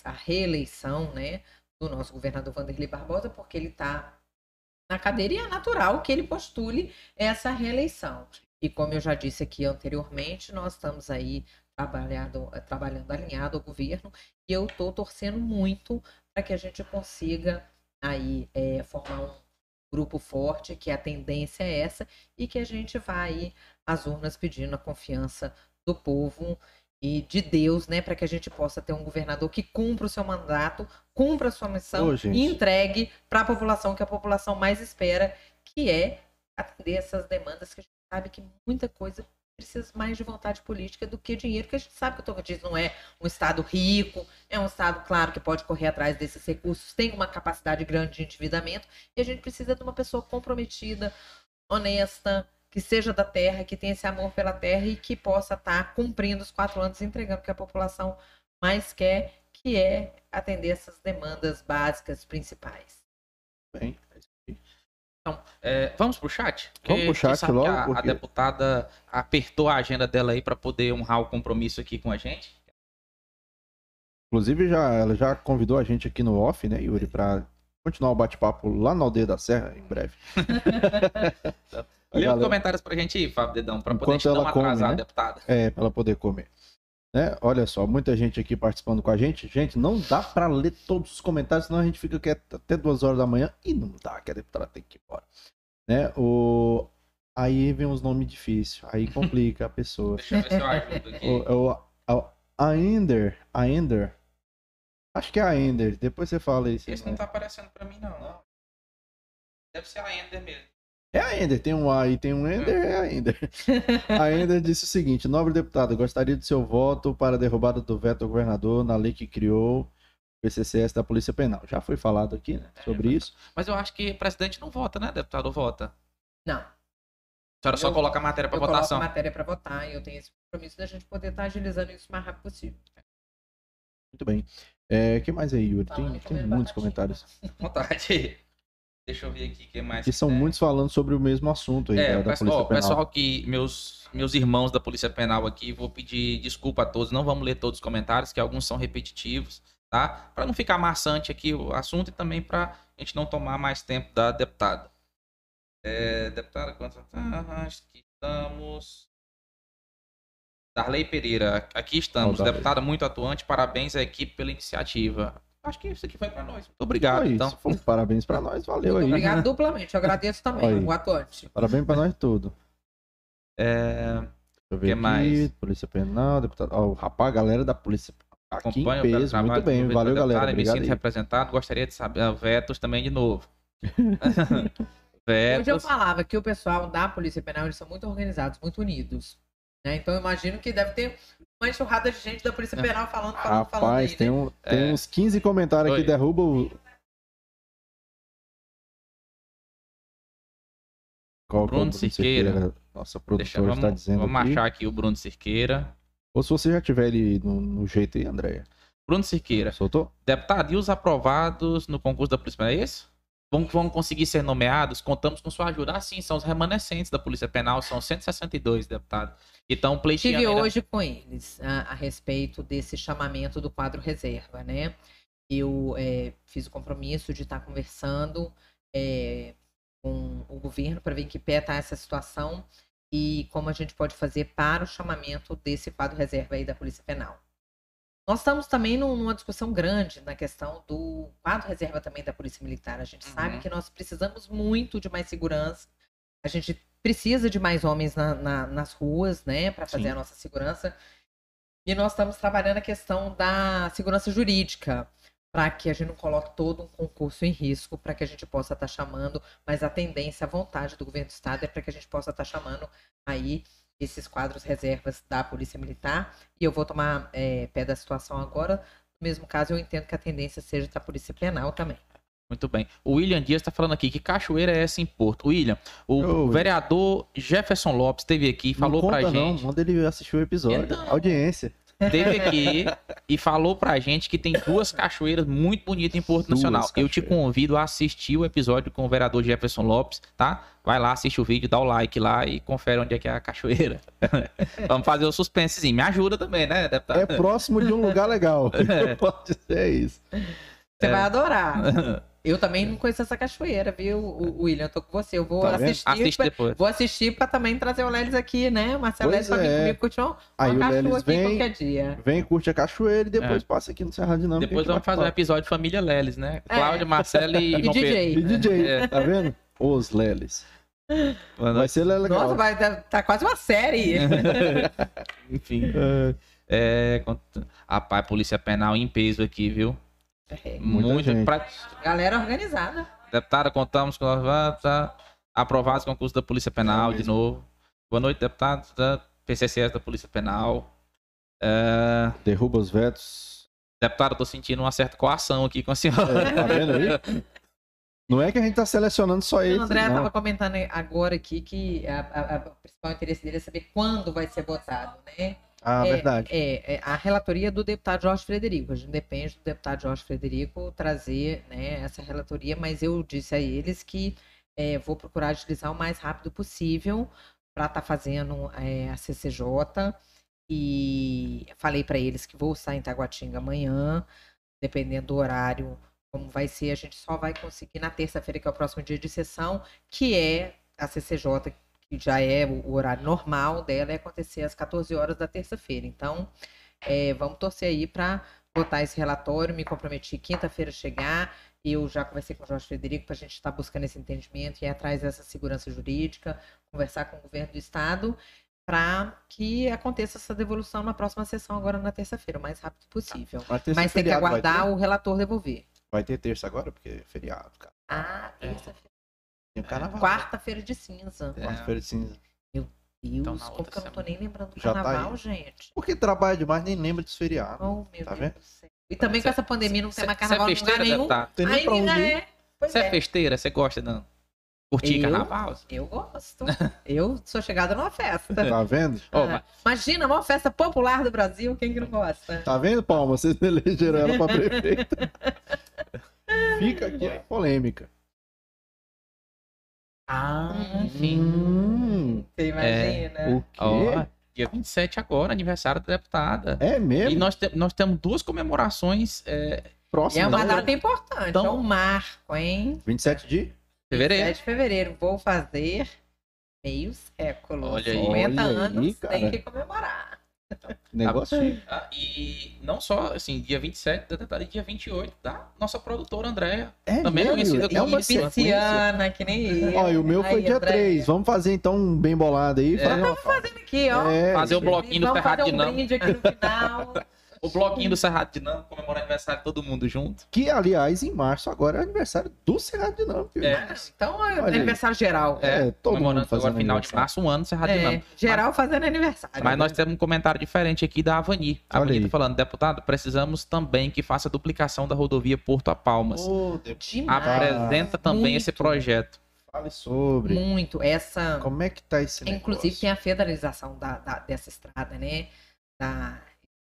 a reeleição, né? do nosso governador Vanderlei Barbosa, porque ele está na cadeira e é natural que ele postule essa reeleição. E como eu já disse aqui anteriormente, nós estamos aí trabalhando, trabalhando alinhado ao governo e eu estou torcendo muito para que a gente consiga aí é, formar um grupo forte, que a tendência é essa, e que a gente vá aí às urnas pedindo a confiança do povo e de Deus, né, para que a gente possa ter um governador que cumpra o seu mandato, cumpra a sua missão Ô, e entregue para a população que a população mais espera, que é atender essas demandas que a gente sabe que muita coisa precisa mais de vontade política do que dinheiro, que a gente sabe que o Tocantins não é um estado rico, é um estado, claro, que pode correr atrás desses recursos, tem uma capacidade grande de endividamento, e a gente precisa de uma pessoa comprometida, honesta, que seja da terra, que tenha esse amor pela terra e que possa estar cumprindo os quatro anos, entregando o que a população mais quer, que é atender essas demandas básicas principais. Bem, Então, é, vamos pro chat? Vamos pro Porque chat você sabe que logo, A, a porque- deputada apertou a agenda dela aí para poder honrar o compromisso aqui com a gente. Inclusive, já, ela já convidou a gente aqui no off, né, Yuri, pra continuar o bate-papo lá na Aldeia da Serra, em breve. A [LAUGHS] Lê os comentários pra gente aí, Fábio Dedão, pra poder Enquanto te dar ela uma come, atrasada, né? deputada. É, pra ela poder comer. Né? Olha só, muita gente aqui participando com a gente. Gente, não dá pra ler todos os comentários, senão a gente fica quieto até duas horas da manhã e não dá, que a deputada tem que ir embora. Né? O... Aí vem uns nomes difíceis, aí complica a pessoa. Deixa eu ver se eu ajudo aqui. O, o, a, a Ender, a Ender, acho que é a Ender, depois você fala isso. Esse não tá aparecendo pra mim, não. não. Deve ser a Ender mesmo. É a Ender, tem um A e tem um Ender, é a Ender. [LAUGHS] A Ender disse o seguinte: Nobre deputado, gostaria de seu voto para a derrubada do veto ao governador na lei que criou o PCCS da Polícia Penal. Já foi falado aqui né, sobre isso. Mas eu acho que o presidente não vota, né, deputado? Vota? Não. A senhora só Eu- coloca a matéria pra eu votação. coloco a matéria para votar e eu tenho esse compromisso da gente poder estar agilizando isso o mais rápido possível. Muito bem. É, que mais aí, Yuri? Tem, tem muitos batatinha. comentários. [LAUGHS] Vontade. Deixa eu ver aqui o que mais. Que são tem. muitos falando sobre o mesmo assunto aí É, da, da pessoal, Polícia Penal. pessoal que. Meus, meus irmãos da Polícia Penal aqui, vou pedir desculpa a todos. Não vamos ler todos os comentários, que alguns são repetitivos, tá? Pra não ficar maçante aqui o assunto e também pra gente não tomar mais tempo da deputada. É, deputada, quanto. Ah, que estamos. Darley Pereira, aqui estamos. Darley. deputada muito atuante, parabéns à equipe pela iniciativa. Acho que isso aqui foi pra nós. Muito obrigado, então. se for, parabéns pra nós, valeu Muito aí. obrigado duplamente. Eu agradeço também, Aí. o atuante. Parabéns pra nós tudo. É, Deixa Que aqui, mais? Polícia Penal, deputado. Ó, o rapaz, a galera da Polícia aqui em acompanho o peso. Muito bem, valeu, galera. Me Obrigado sinto representado. Gostaria de saber. ah, Vetos também de novo. [LAUGHS] Hoje eu Vetos. falava que o pessoal da Polícia Penal eles são muito organizados, muito unidos. Né? Então eu imagino que deve ter uma enxurrada de gente da Polícia Penal falando, falando, falando Rapaz, aí, tem, né? um, tem É. uns 15 comentários Oi. que derrubam. Qual é o Bruno Siqueira. Nossa, o Deixa, produtor está vamos, dizendo vamos aqui. achar aqui o Bruno Cirqueira. Ou se você já tiver ele no, no jeito aí, Andréia. Bruno Cirqueira. Soltou? Deputado, e os aprovados no concurso da Polícia Penal? É isso? Vão, vão conseguir ser nomeados? Contamos com sua ajuda. Ah, sim, são os remanescentes da Polícia Penal, são 162, deputado. Então. Estive ainda- hoje com eles a, a respeito desse chamamento do quadro reserva, né? Eu é, fiz o compromisso de estar conversando é, com o governo para ver em que pé está essa situação e como a gente pode fazer para o chamamento desse quadro reserva aí da Polícia Penal. Nós estamos também num- numa discussão grande na questão do quadro reserva também da Polícia Militar. A gente Uhum. sabe que nós precisamos muito de mais segurança. A gente precisa de mais homens na- na- nas ruas, né, para fazer Sim. a nossa segurança. E nós estamos trabalhando a questão da segurança jurídica, para que a gente não coloque todo um concurso em risco, para que a gente possa estar chamando, mas a tendência, a vontade do governo do estado é para que a gente possa estar chamando aí esses quadros reservas da Polícia Militar. E eu vou tomar é, pé da situação agora. No mesmo caso, eu entendo que a tendência seja da Polícia Penal também. Muito bem. O William Dias está falando aqui que cachoeira é essa em Porto. William, o Ô, vereador Jefferson Lopes esteve aqui e falou pra conta, gente. Não, manda ele assistir o episódio. Então. Audiência. Esteve [LAUGHS] aqui e falou pra gente que tem duas cachoeiras muito bonitas em Porto Duas Nacional. Eu te cachoeiras. convido a assistir o episódio com o vereador Jefferson Lopes, tá? Vai lá, assiste o vídeo, dá o like lá e confere onde é que é a cachoeira. [LAUGHS] Vamos fazer o suspensezinho. Me ajuda também, né, deputado? É próximo de um lugar legal. [LAUGHS] É. Pode ser isso. Você vai adorar. Eu também não conheço essa cachoeira, viu, o- o William? Eu tô com você. Eu vou Tá vendo? assistir. Assiste pra- depois. Vou assistir pra também trazer o Lelis aqui, né? Marcelo Pois Lelis pra vir é. comigo Aí o uma cachorra Lelis aqui vem, qualquer dia. vem, curte a cachoeira e depois É. passa aqui no Serra Dinâmica. Depois vamos fazer um episódio Família Leles, né? É. Cláudia, Marcelo e, [LAUGHS] E Pedro. papo. E DJ. DJ, É. tá vendo? Os Leles. Vai ser legal. Nossa, vai dar- tá quase uma série. [LAUGHS] Enfim. É, É, rapaz, Polícia Penal em peso aqui, viu? É. Muita Muito. gente. Pra... Galera organizada. Deputada, contamos com nós. Tá aprovados o concurso da Polícia Penal É de novo. Boa noite, deputado. Tá- PCCS da Polícia Penal. É, Derruba os vetos. Deputado, eu tô sentindo uma certa coação aqui com a senhora. É, tá vendo aí? Não é que a gente tá selecionando só O eles. André não. estava comentando agora aqui que a- a- a- o principal interesse dele é saber quando vai ser votado, né? Ah, é, verdade. É, é a relatoria do deputado Jorge Frederico. A gente depende do deputado Jorge Frederico trazer né, essa relatoria, mas eu disse a eles que é, vou procurar agilizar o mais rápido possível para estar fazendo é, a CCJ. E falei para eles que vou estar em Taguatinga amanhã, dependendo do horário como vai ser, a gente só vai conseguir na terça-feira, que é o próximo dia de sessão, que é a CCJ, que já é o horário normal dela, é acontecer às 14 horas da terça-feira. Então, é, vamos torcer aí para botar esse relatório. Me comprometi quinta-feira chegar. Eu já conversei com o Jorge Frederico para a gente estar buscando esse entendimento e ir atrás dessa segurança jurídica, conversar com o governo do estado para que aconteça essa devolução na próxima sessão, agora na terça-feira, o mais rápido possível. Mas, terça Mas tem que aguardar o relator devolver. Vai ter terça agora, porque é feriado, cara. Ah, É. terça-feira. Tem o carnaval. Quarta-feira de cinza. É. Quarta-feira de cinza. Deus, Então, como que eu não tô nem lembrando do Já tá carnaval, aí. gente? Porque trabalha demais, nem lembra dos feriados. Oh, meu Tá Deus vendo? do céu. E também com essa pandemia não tem mais carnaval Você em é lugar festeira, nenhum. deputado? Tem nem pra Ainda onde é. Você é é. festeira? Você gosta de curtir Eu? carnaval? Eu gosto. Eu sou chegada numa festa. Tá vendo? [LAUGHS] Ah, mas- Imagina, uma festa popular do Brasil, quem que não gosta? Tá vendo, Palma? Vocês elegeram ela pra [LAUGHS] prefeita. Fica aqui a polêmica. Ah, Hum. enfim. Hum, Você imagina? o quê? Ó, dia 27 agora, aniversário da deputada. É mesmo? E nós, te- nós temos duas comemorações é, E Próximo. é uma né? data importante, Então- é um marco, hein? 27 de? fevereiro. 7 de fevereiro. Vou fazer meio século. Olha aí. 50 Olha aí, anos cara. tem que comemorar. Negócio. Ah, e não só, assim, dia 27 da deputada e dia 28 da nossa produtora Andréa. É Também mesmo? conhecida É como uma sequência. Pisciana, que nem eu. Ó, e o meu foi Aí, dia André, 3. Vamos fazer então um bem bolado aí. É. Fala- Aqui, ó. É, Fazer o bloquinho do Vamos fazer um Dinâmico. brinde aqui no final. [LAUGHS] O bloquinho do Cerrado Dinâmico comemora aniversário todo mundo junto. Que, aliás, em março agora é aniversário do Cerrado Dinâmico. É. Então, é Olha aí. aniversário geral. É, todo mundo comemorando fazendo agora final de março, um ano Cerrado É, Dinâmico. geral fazendo aniversário. Mas nós temos um comentário diferente aqui da Avani. A Avani aí. tá falando, deputado, precisamos também que faça a duplicação da rodovia Porto a Palmas. Deus, Demais. Apresenta também esse Muito. projeto. fale sobre. Muito. Essa. Como é que tá esse negócio? Inclusive, tem a federalização da, da- dessa estrada, né? Da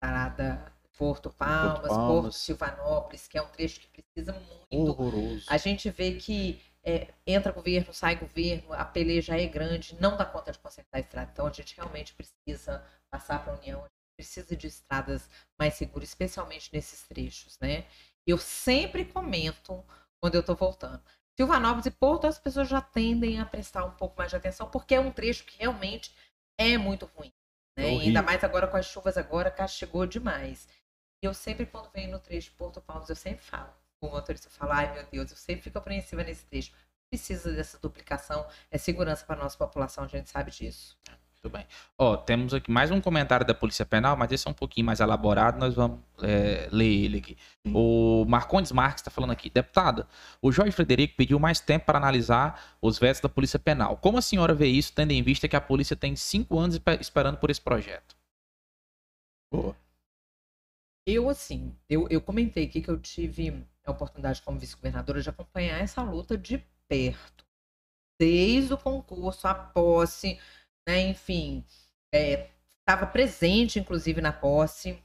estrada Porto Palmas, Porto, Palmas. Silvanópolis, que é um trecho que precisa muito. Horroroso. A gente vê que é, entra governo, sai governo, a peleja é grande, não dá conta de consertar a estrada. Então, a gente realmente precisa passar para a União, a gente precisa de estradas mais seguras, especialmente nesses trechos, né? Eu sempre comento quando eu estou voltando. Silvanópolis e Porto, as pessoas já tendem a prestar um pouco mais de atenção, porque é um trecho que realmente é muito ruim. Né? É ainda mais agora com as chuvas agora, castigou demais. E eu sempre, quando venho no trecho Porto Palmas, eu sempre falo o motorista, eu falo, ai meu Deus, eu sempre fico apreensiva nesse trecho. Precisa dessa duplicação, é segurança para nossa população, a gente sabe disso. Muito bem. Ó, temos aqui mais um comentário da Polícia Penal, mas esse é um pouquinho mais elaborado, nós vamos é, ler ele aqui. O Marcondes Marques está falando aqui. Deputada, o Jorge Frederico pediu mais tempo para analisar os vetos da Polícia Penal. Como a senhora vê isso, tendo em vista que a polícia tem cinco anos espe- esperando por esse projeto? Boa. Eu, assim, eu, eu comentei aqui que eu tive a oportunidade como vice-governadora de acompanhar essa luta de perto. Desde o concurso, a posse, né, enfim, estava presente, inclusive, na posse.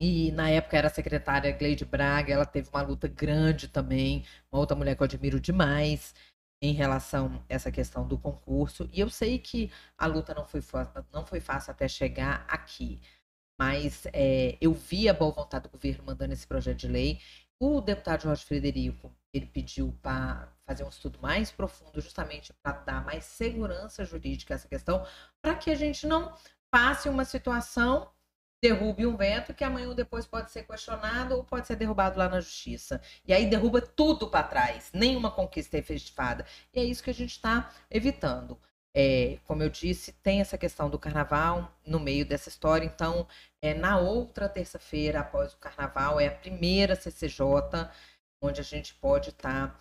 E na época era a secretária Gleide Braga, ela teve uma luta grande também, uma outra mulher que eu admiro demais em relação a essa questão do concurso. E eu sei que a luta não foi, não foi fácil até chegar aqui mas é, eu vi a boa vontade do governo mandando esse projeto de lei. O deputado Jorge Frederico, ele pediu para fazer um estudo mais profundo, justamente para dar mais segurança jurídica a essa questão, para que a gente não passe uma situação, derrube um veto, que amanhã ou depois pode ser questionado ou pode ser derrubado lá na justiça. E aí derruba tudo para trás, nenhuma conquista é efetivada. E é isso que a gente está evitando. É, como eu disse, tem essa questão do carnaval no meio dessa história. Então, é, na outra terça-feira, após o carnaval, é a primeira CCJ, onde a gente pode estar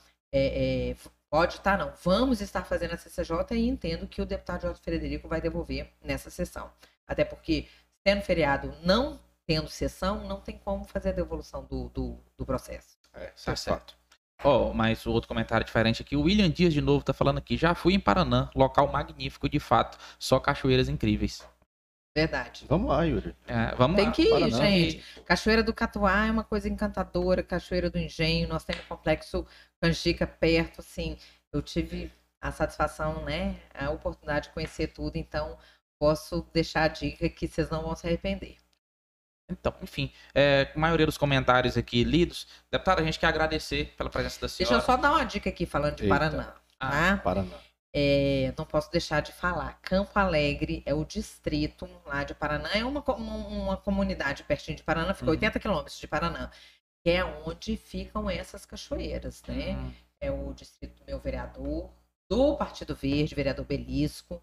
Pode estar, não. Vamos estar fazendo a CCJ e entendo que o deputado Jorge Frederico vai devolver nessa sessão. Até porque, sendo feriado, não tendo sessão, não tem como fazer a devolução do, do, do processo. É, Tá certo. Ó, mas outro comentário diferente aqui. O William Dias de novo tá falando aqui. Já fui em Paranã, local magnífico de fato. Só cachoeiras incríveis. Verdade. Vamos lá, Yuri. É, vamos Tem lá. que ir, gente. Cachoeira do Catuá é uma coisa encantadora, Cachoeira do Engenho, nós temos o complexo Canjica perto, assim, eu tive a satisfação, né, a oportunidade de conhecer tudo, então posso deixar a dica que vocês não vão se arrepender. Então, enfim, é, a maioria dos comentários aqui lidos. Deputada, a gente quer agradecer pela presença da Deixa senhora. eu só dar uma dica aqui falando de Eita. Paraná, Ah, tá? Paraná. É, não posso deixar de falar. Campo Alegre é o distrito lá de Paraná, é uma, uma, comunidade pertinho de Paraná, fica Uhum. 80 quilômetros de Paraná, que é onde ficam essas cachoeiras, né? hum, é o distrito do meu vereador, do Partido Verde, vereador Belisco.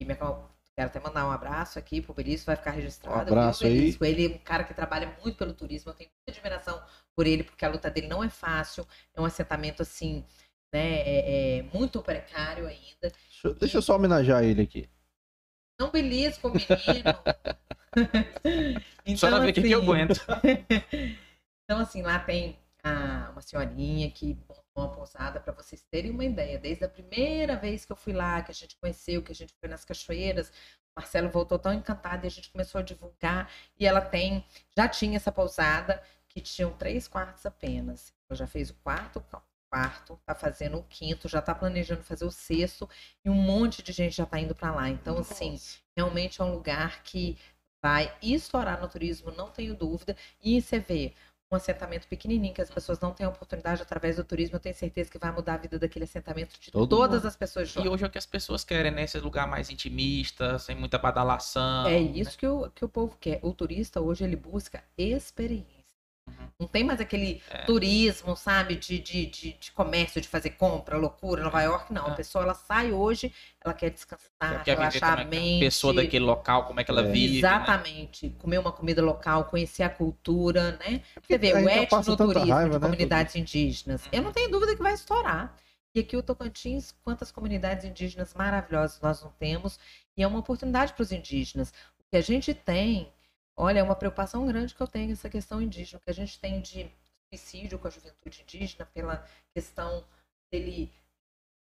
E acom- quero até mandar um abraço aqui pro Belisco, vai ficar registrado. Um abraço aí. Belisco? Ele é um cara que trabalha muito pelo turismo, eu tenho muita admiração por ele, porque a luta dele não é fácil, é um assentamento assim, né, é, é muito precário ainda. Deixa, eu- deixa eu só homenagear ele aqui. Não Belisco, menino. [LAUGHS] Só pra ver o que que eu aguento. [LAUGHS] Então, assim, lá tem a- uma senhorinha que montou uma pousada para vocês terem uma ideia. Desde a primeira vez que eu fui lá, que a gente conheceu, que a gente foi nas cachoeiras, o Marcelo voltou tão encantado e a gente começou a divulgar. E ela tem, já tinha essa pousada que tinham três quartos apenas. Ela já fez o quarto, quarto, tá fazendo o quinto, já tá planejando fazer o sexto e um monte de gente já tá indo para lá. Então, assim, realmente é um lugar que vai estourar no turismo, não tenho dúvida. E você vê um assentamento pequenininho que as pessoas não têm oportunidade através do turismo, eu tenho certeza que vai mudar a vida daquele assentamento de Todo todas mundo. as pessoas E hoje é o que as pessoas querem, né? Esse lugar mais intimista, sem muita badalação. É isso que o, que o povo quer. O turista hoje ele busca experiência. Uhum. Não tem mais aquele É. turismo, sabe, de, de, de, de comércio, de fazer compra, loucura, Nova York, não. É. A pessoa ela sai hoje, ela quer descansar, Quer viver relaxar como a é que é a mente. pessoa daquele local, como é que ela É. vive. né? Exatamente. Comer uma comida local, conhecer a cultura, né? Você vê, o etnoturismo raiva, de né, comunidades indígenas. Eu não tenho dúvida que vai estourar. E aqui o Tocantins, quantas comunidades indígenas maravilhosas nós não temos. E é uma oportunidade para os indígenas. O que a gente tem, olha, é uma preocupação grande que eu tenho essa questão indígena. Que a gente tem de suicídio com a juventude indígena pela questão dele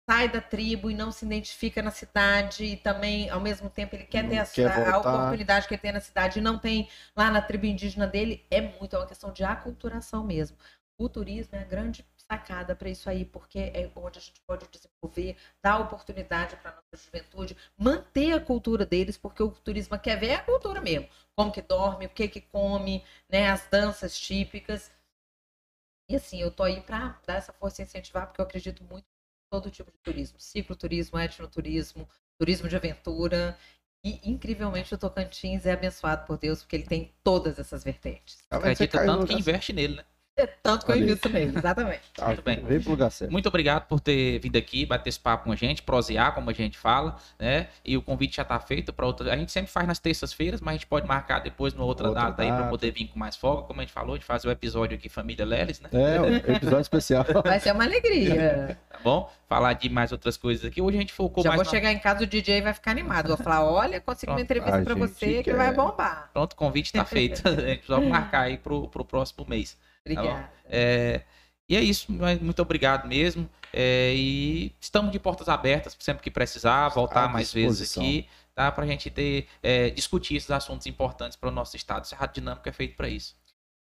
sai da tribo e não se identifica na cidade e também ao mesmo tempo ele quer Não ter a, quer a oportunidade que ele tem na cidade e não tem lá na tribo indígena dele é muito é uma questão de aculturação mesmo o turismo é a grande sacada para isso aí porque é onde a gente pode desenvolver dar oportunidade para nossa juventude manter a cultura deles porque o turismo quer ver a cultura mesmo como que dorme o que que come né as danças típicas e assim, eu tô aí para dar essa força e incentivar, porque eu acredito muito em todo tipo de turismo. Cicloturismo, etnoturismo, turismo de aventura. E, incrivelmente, o Tocantins é abençoado por Deus, porque ele tem todas essas vertentes. No tanto que investe nele, né? Tanto que eu invisto nele, exatamente. certo. Muito bem. Vem pro lugar certo. Muito obrigado por ter vindo aqui, bater esse papo com a gente, prosear, como a gente fala, né? E o convite já está feito para outra. A gente sempre faz nas terças-feiras, mas a gente pode marcar depois numa outra, Outra data, aí para data. poder vir com mais folga, como a gente falou, de fazer o episódio aqui Família Leles, né? É, um episódio especial. [LAUGHS] Vai ser uma alegria. Tá bom? Falar de mais outras coisas aqui. Hoje a gente focou Já mais vou na- chegar em casa, o DJ vai ficar animado. Vou falar: olha, consegui uma Pronto. entrevista A para você que quer. vai bombar. Pronto, o convite está feito. [LAUGHS] a gente só marcar aí pro, pro próximo mês. Obrigada. É, e é isso, muito obrigado mesmo. É, e estamos de portas abertas sempre que precisar, voltar mais vezes aqui, tá? Para a gente ter, é, discutir esses assuntos importantes para o nosso estado. Cerrado Dinâmico é feito para isso.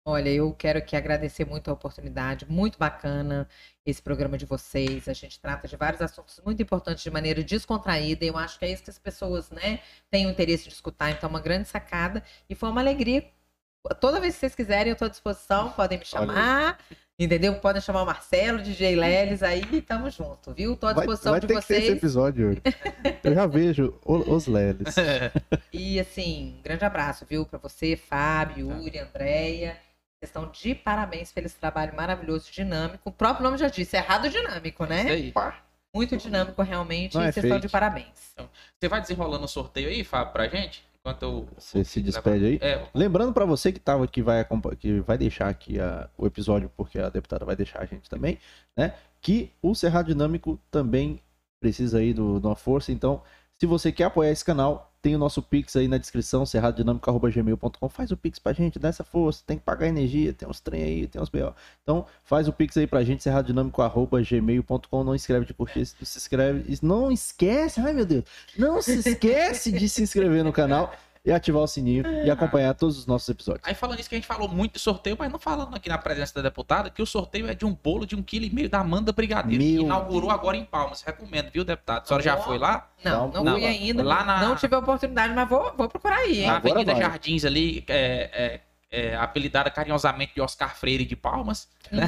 Olha, eu quero aqui agradecer muito a oportunidade, muito bacana esse programa de vocês. A gente trata de vários assuntos muito importantes de maneira descontraída. E eu acho que é isso que as pessoas, né, têm o interesse de escutar. Então, é uma grande sacada. E foi uma alegria. Toda vez que vocês quiserem, eu estou à disposição. Podem me chamar. Entendeu? Podem chamar o Marcelo, DJ Leles, aí tamo junto, viu? Estou à Vai, disposição vai de ter que ter esse vocês. episódio. Eu já vejo os Leles. [LAUGHS] E assim, um grande abraço, viu, para você, Fábio, Yuri, Andréia. Vocês estão de parabéns pelo esse trabalho maravilhoso, dinâmico. O próprio nome já disse, errado dinâmico, Isso né? aí. Muito dinâmico, realmente. Não e é vocês estão de parabéns. Você vai desenrolando o sorteio aí, Fábio, pra gente? Enquanto eu... Você se despede aí. É, Lembrando pra você que tava que vai que vai deixar aqui a- o episódio porque a deputada vai deixar a gente também, né? Que o Cerrado Dinâmico também precisa aí do, de uma força. Então, se você quer apoiar esse canal, tem o nosso Pix aí na descrição, cerradodinâmico.gmail.com. Faz o Pix pra gente, dá essa força. Tem que pagar energia, tem uns trem aí, tem uns BO. Então, faz o Pix aí pra gente, cerradodinâmico.gmail.com. Não escreve de curtir, se inscreve. Não esquece, ai meu Deus, não se esquece de se inscrever no canal e ativar o sininho e acompanhar todos os nossos episódios. Aí falando isso que a gente falou muito de sorteio, mas não falando aqui na presença da deputada, que o sorteio é de um bolo de um quilo e meio da Amanda Brigadeiro, que Meu inaugurou agora em Palmas. Recomendo, viu, deputado? A senhora já foi lá? Não, não, Não, fui ainda. Lá na- Não tive a oportunidade, mas vou, vou procurar aí, hein? Na Agora Avenida vai. Jardins ali, é, é, é apelidada carinhosamente de Oscar Freire de Palmas. [LAUGHS]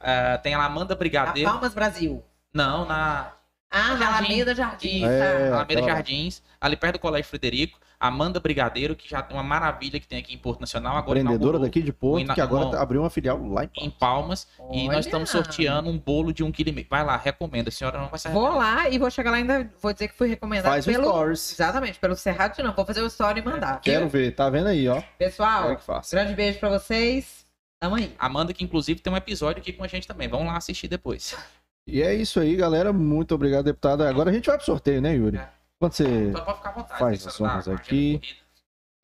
É, tem a Amanda A Brigadeiro. Palmas Brasil. Não, na Ah, na Jardim. Alameda Jardim. É. Alameda Jardins, ali perto do Colégio Frederico. Amanda Brigadeiro, que já tem uma maravilha que tem aqui em Porto Nacional. Agora Empreendedora daqui de Porto, ina- que agora abriu uma filial lá em em Palmas. Palmas. E nós estamos sorteando um bolo de um quilo e meio. Vai lá, recomendo. A senhora não vai se Vou lá e vou chegar lá ainda. Vou dizer que fui recomendado Faz pelo. stories. Exatamente, pelo Cerrado não. Vou fazer o story e mandar. Quero ver, tá vendo aí, ó. Pessoal, grande beijo pra vocês. Tamo aí. Amanda, que inclusive tem um episódio aqui com a gente também. Vamos lá assistir depois. E é isso aí, galera. Muito obrigado, deputada. Agora a gente vai pro sorteio, né, Yuri? É. Quando você. Então vontade. Faz as a aqui.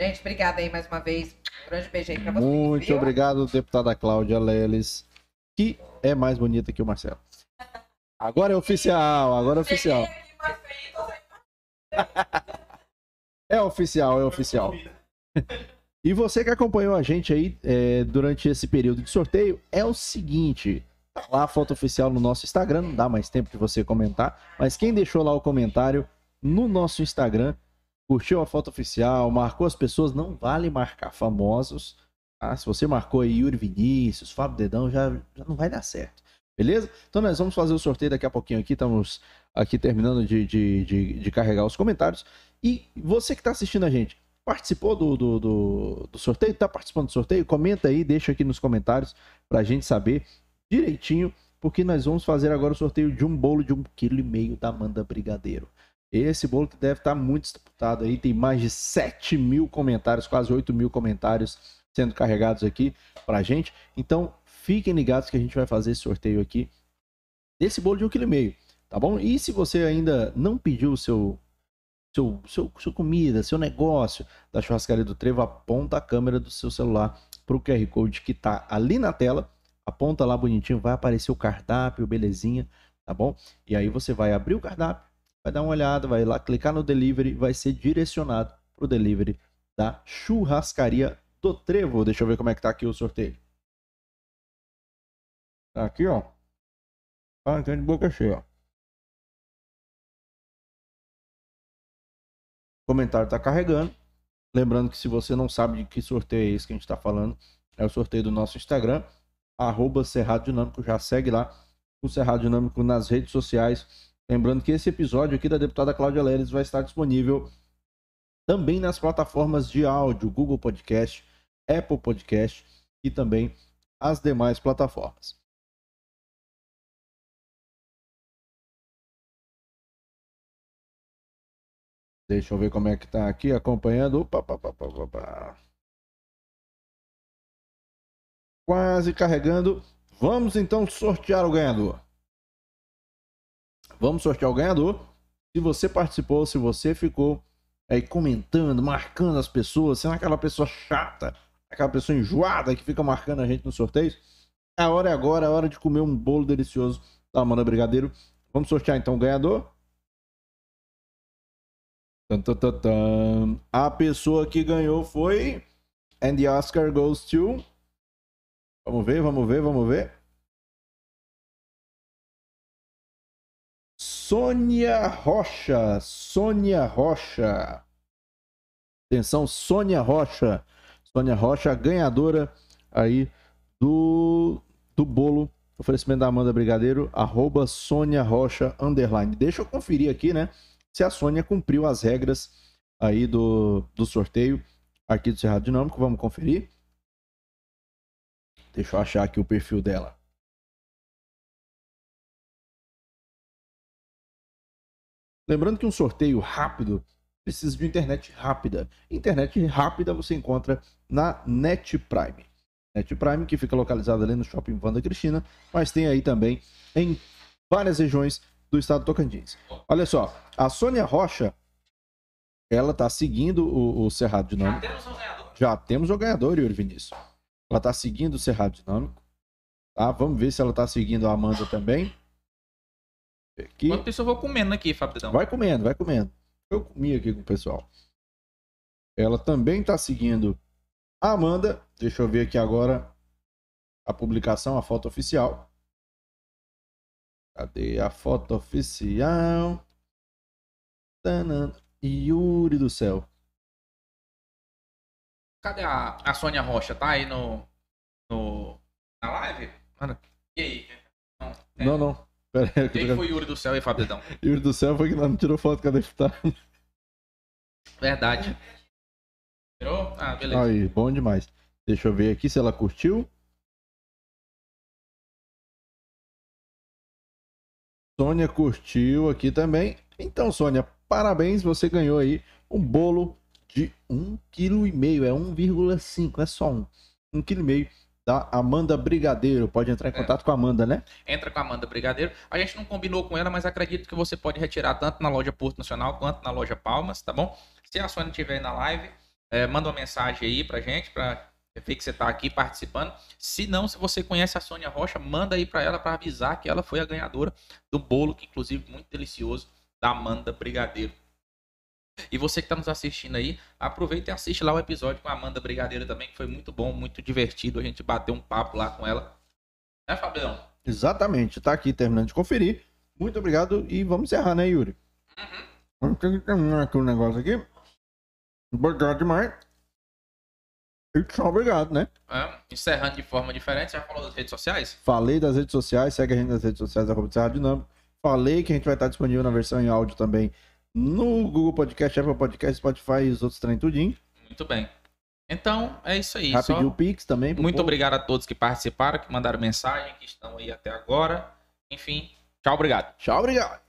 Gente, obrigada aí mais uma vez. Um grande beijo aí pra vocês. Muito viu? obrigado, deputada Cláudia Leles, que é mais bonita que o Marcelo. Agora é oficial, agora é oficial. [LAUGHS] É oficial, é oficial. E você que acompanhou a gente aí é, durante esse período de sorteio, é o seguinte: tá lá a foto oficial no nosso Instagram, não dá mais tempo de você comentar, mas quem deixou lá o comentário no nosso Instagram, curtiu a foto oficial, marcou as pessoas, não vale marcar famosos. tá? Se você marcou aí Yuri Vinícius, Fábio Dedão, já, já não vai dar certo. Beleza? Então nós vamos fazer o sorteio daqui a pouquinho aqui. Estamos aqui terminando de, de, de, de carregar os comentários. E você que está assistindo a gente, participou do, do, do, do sorteio? Está participando do sorteio? Comenta aí, deixa aqui nos comentários para a gente saber direitinho, porque nós vamos fazer agora o sorteio de um bolo de um quilo e meio da Amanda Brigadeiro. Esse bolo que deve estar muito disputado aí, tem mais de 7 mil comentários, quase 8 mil comentários sendo carregados aqui pra gente. Então, fiquem ligados que a gente vai fazer esse sorteio aqui desse bolo de um quilo e meio, tá bom? E se você ainda não pediu o seu, seu, seu, sua comida, seu negócio da churrascaria do Trevo, aponta a câmera do seu celular pro QR Code que tá ali na tela, aponta lá bonitinho, vai aparecer o cardápio, belezinha, tá bom? E aí você vai abrir o cardápio, vai dar uma olhada, vai lá clicar no delivery, vai ser direcionado pro delivery da churrascaria do Trevo. Deixa eu ver como é que tá aqui o sorteio. Tá aqui, ó. Ah, tem de boca cheia, ó. O comentário tá carregando. Lembrando que se você não sabe de que sorteio é esse que a gente tá falando, é o sorteio do nosso Instagram, arroba Cerrado Dinâmico. Já segue lá o Cerrado Dinâmico nas redes sociais. Lembrando que esse episódio aqui da deputada Cláudia Leles vai estar disponível também nas plataformas de áudio, Google Podcast, Apple Podcast e também as demais plataformas. Deixa eu ver como é que tá aqui acompanhando. Opa, opa, opa, opa. Quase carregando. Vamos então sortear o ganhador. Vamos sortear o ganhador. Se você participou, se você ficou aí comentando, marcando as pessoas, sendo aquela pessoa chata, aquela pessoa enjoada que fica marcando a gente nos sorteios, a hora é agora, é hora de comer um bolo delicioso da Amanda Brigadeiro. Vamos sortear então o ganhador. A pessoa que ganhou foi. And the Oscar goes to. Vamos ver, vamos ver, vamos ver. Sônia Rocha. Sônia Rocha. Atenção, Sônia Rocha. Sônia Rocha, ganhadora aí do, do bolo. Oferecimento da Amanda Brigadeiro, arroba Sônia Rocha, underline. Deixa eu conferir aqui, né? Se a Sônia cumpriu as regras aí do, do sorteio aqui do Cerrado Dinâmico. Vamos conferir. Deixa eu achar aqui o perfil dela. Lembrando que um sorteio rápido precisa de internet rápida. Internet rápida você encontra na Net Prime. Net Prime, que fica localizada ali no Shopping Vanda Cristina, mas tem aí também em várias regiões do estado do Tocantins. Olha só, a Sônia Rocha, ela tá seguindo o, o Cerrado Dinâmico. Já temos um ganhador. Já temos o ganhador, Yuri Vinícius. Ela tá seguindo o Cerrado Dinâmico. Tá? Vamos ver se ela tá seguindo a Amanda também. Aqui. Enquanto isso, eu vou comendo aqui, Fabridão. Vai comendo, vai comendo. Eu comi aqui com o pessoal. Ela também tá seguindo a Amanda. Deixa eu ver aqui agora a publicação, a foto oficial. Cadê a foto oficial? Tanan. Yuri do céu. Cadê a, a Sônia Rocha? Tá aí no, no, na live? Mano, e aí? Não, é. Não, não. Pera aí, Quem tô- foi Yuri do Céu e Fabridão? [LAUGHS] Yuri do céu foi que não tirou foto, cadê que tá? Verdade. Tirou? Ah, beleza. Aí, bom demais. Deixa eu ver aqui se ela curtiu. Sônia curtiu aqui também. Então, Sônia, parabéns, você ganhou aí um bolo de 1,5 kg, é 1,5, é só um. 1,5 kg da Amanda Brigadeiro. Pode entrar em É. contato com a Amanda, né? Entra com a Amanda Brigadeiro. A gente não combinou com ela, mas acredito que você pode retirar tanto na loja Porto Nacional quanto na loja Palmas, tá bom? Se a Sônia estiver na live, é, manda uma mensagem aí pra gente, pra ver que você tá aqui participando. Se não, se você conhece a Sônia Rocha, manda aí pra ela pra avisar que ela foi a ganhadora do bolo, que inclusive muito delicioso, da Amanda Brigadeiro. E você que está nos assistindo aí, aproveita e assiste lá o episódio com a Amanda Brigadeiro também, que foi muito bom, muito divertido. A gente bateu um papo lá com ela. Né, Fabião? Exatamente, tá aqui terminando de conferir. Muito obrigado e vamos encerrar, né, Yuri? Vamos ter que terminar aqui o negócio aqui. Obrigado demais. E tchau, obrigado, né? É, encerrando de forma diferente, você já falou das redes sociais? Falei das redes sociais, segue a gente nas redes sociais, arroba Dinâmico. Falei que a gente vai estar disponível na versão em áudio também no Google Podcast, Apple Podcast, Spotify e os outros trem tudinho. Muito bem. Então, é isso aí. Rapidinho Só... o Pix também. Muito povo. obrigado a todos que participaram, que mandaram mensagem, que estão aí até agora. Enfim, tchau, obrigado. Tchau, obrigado.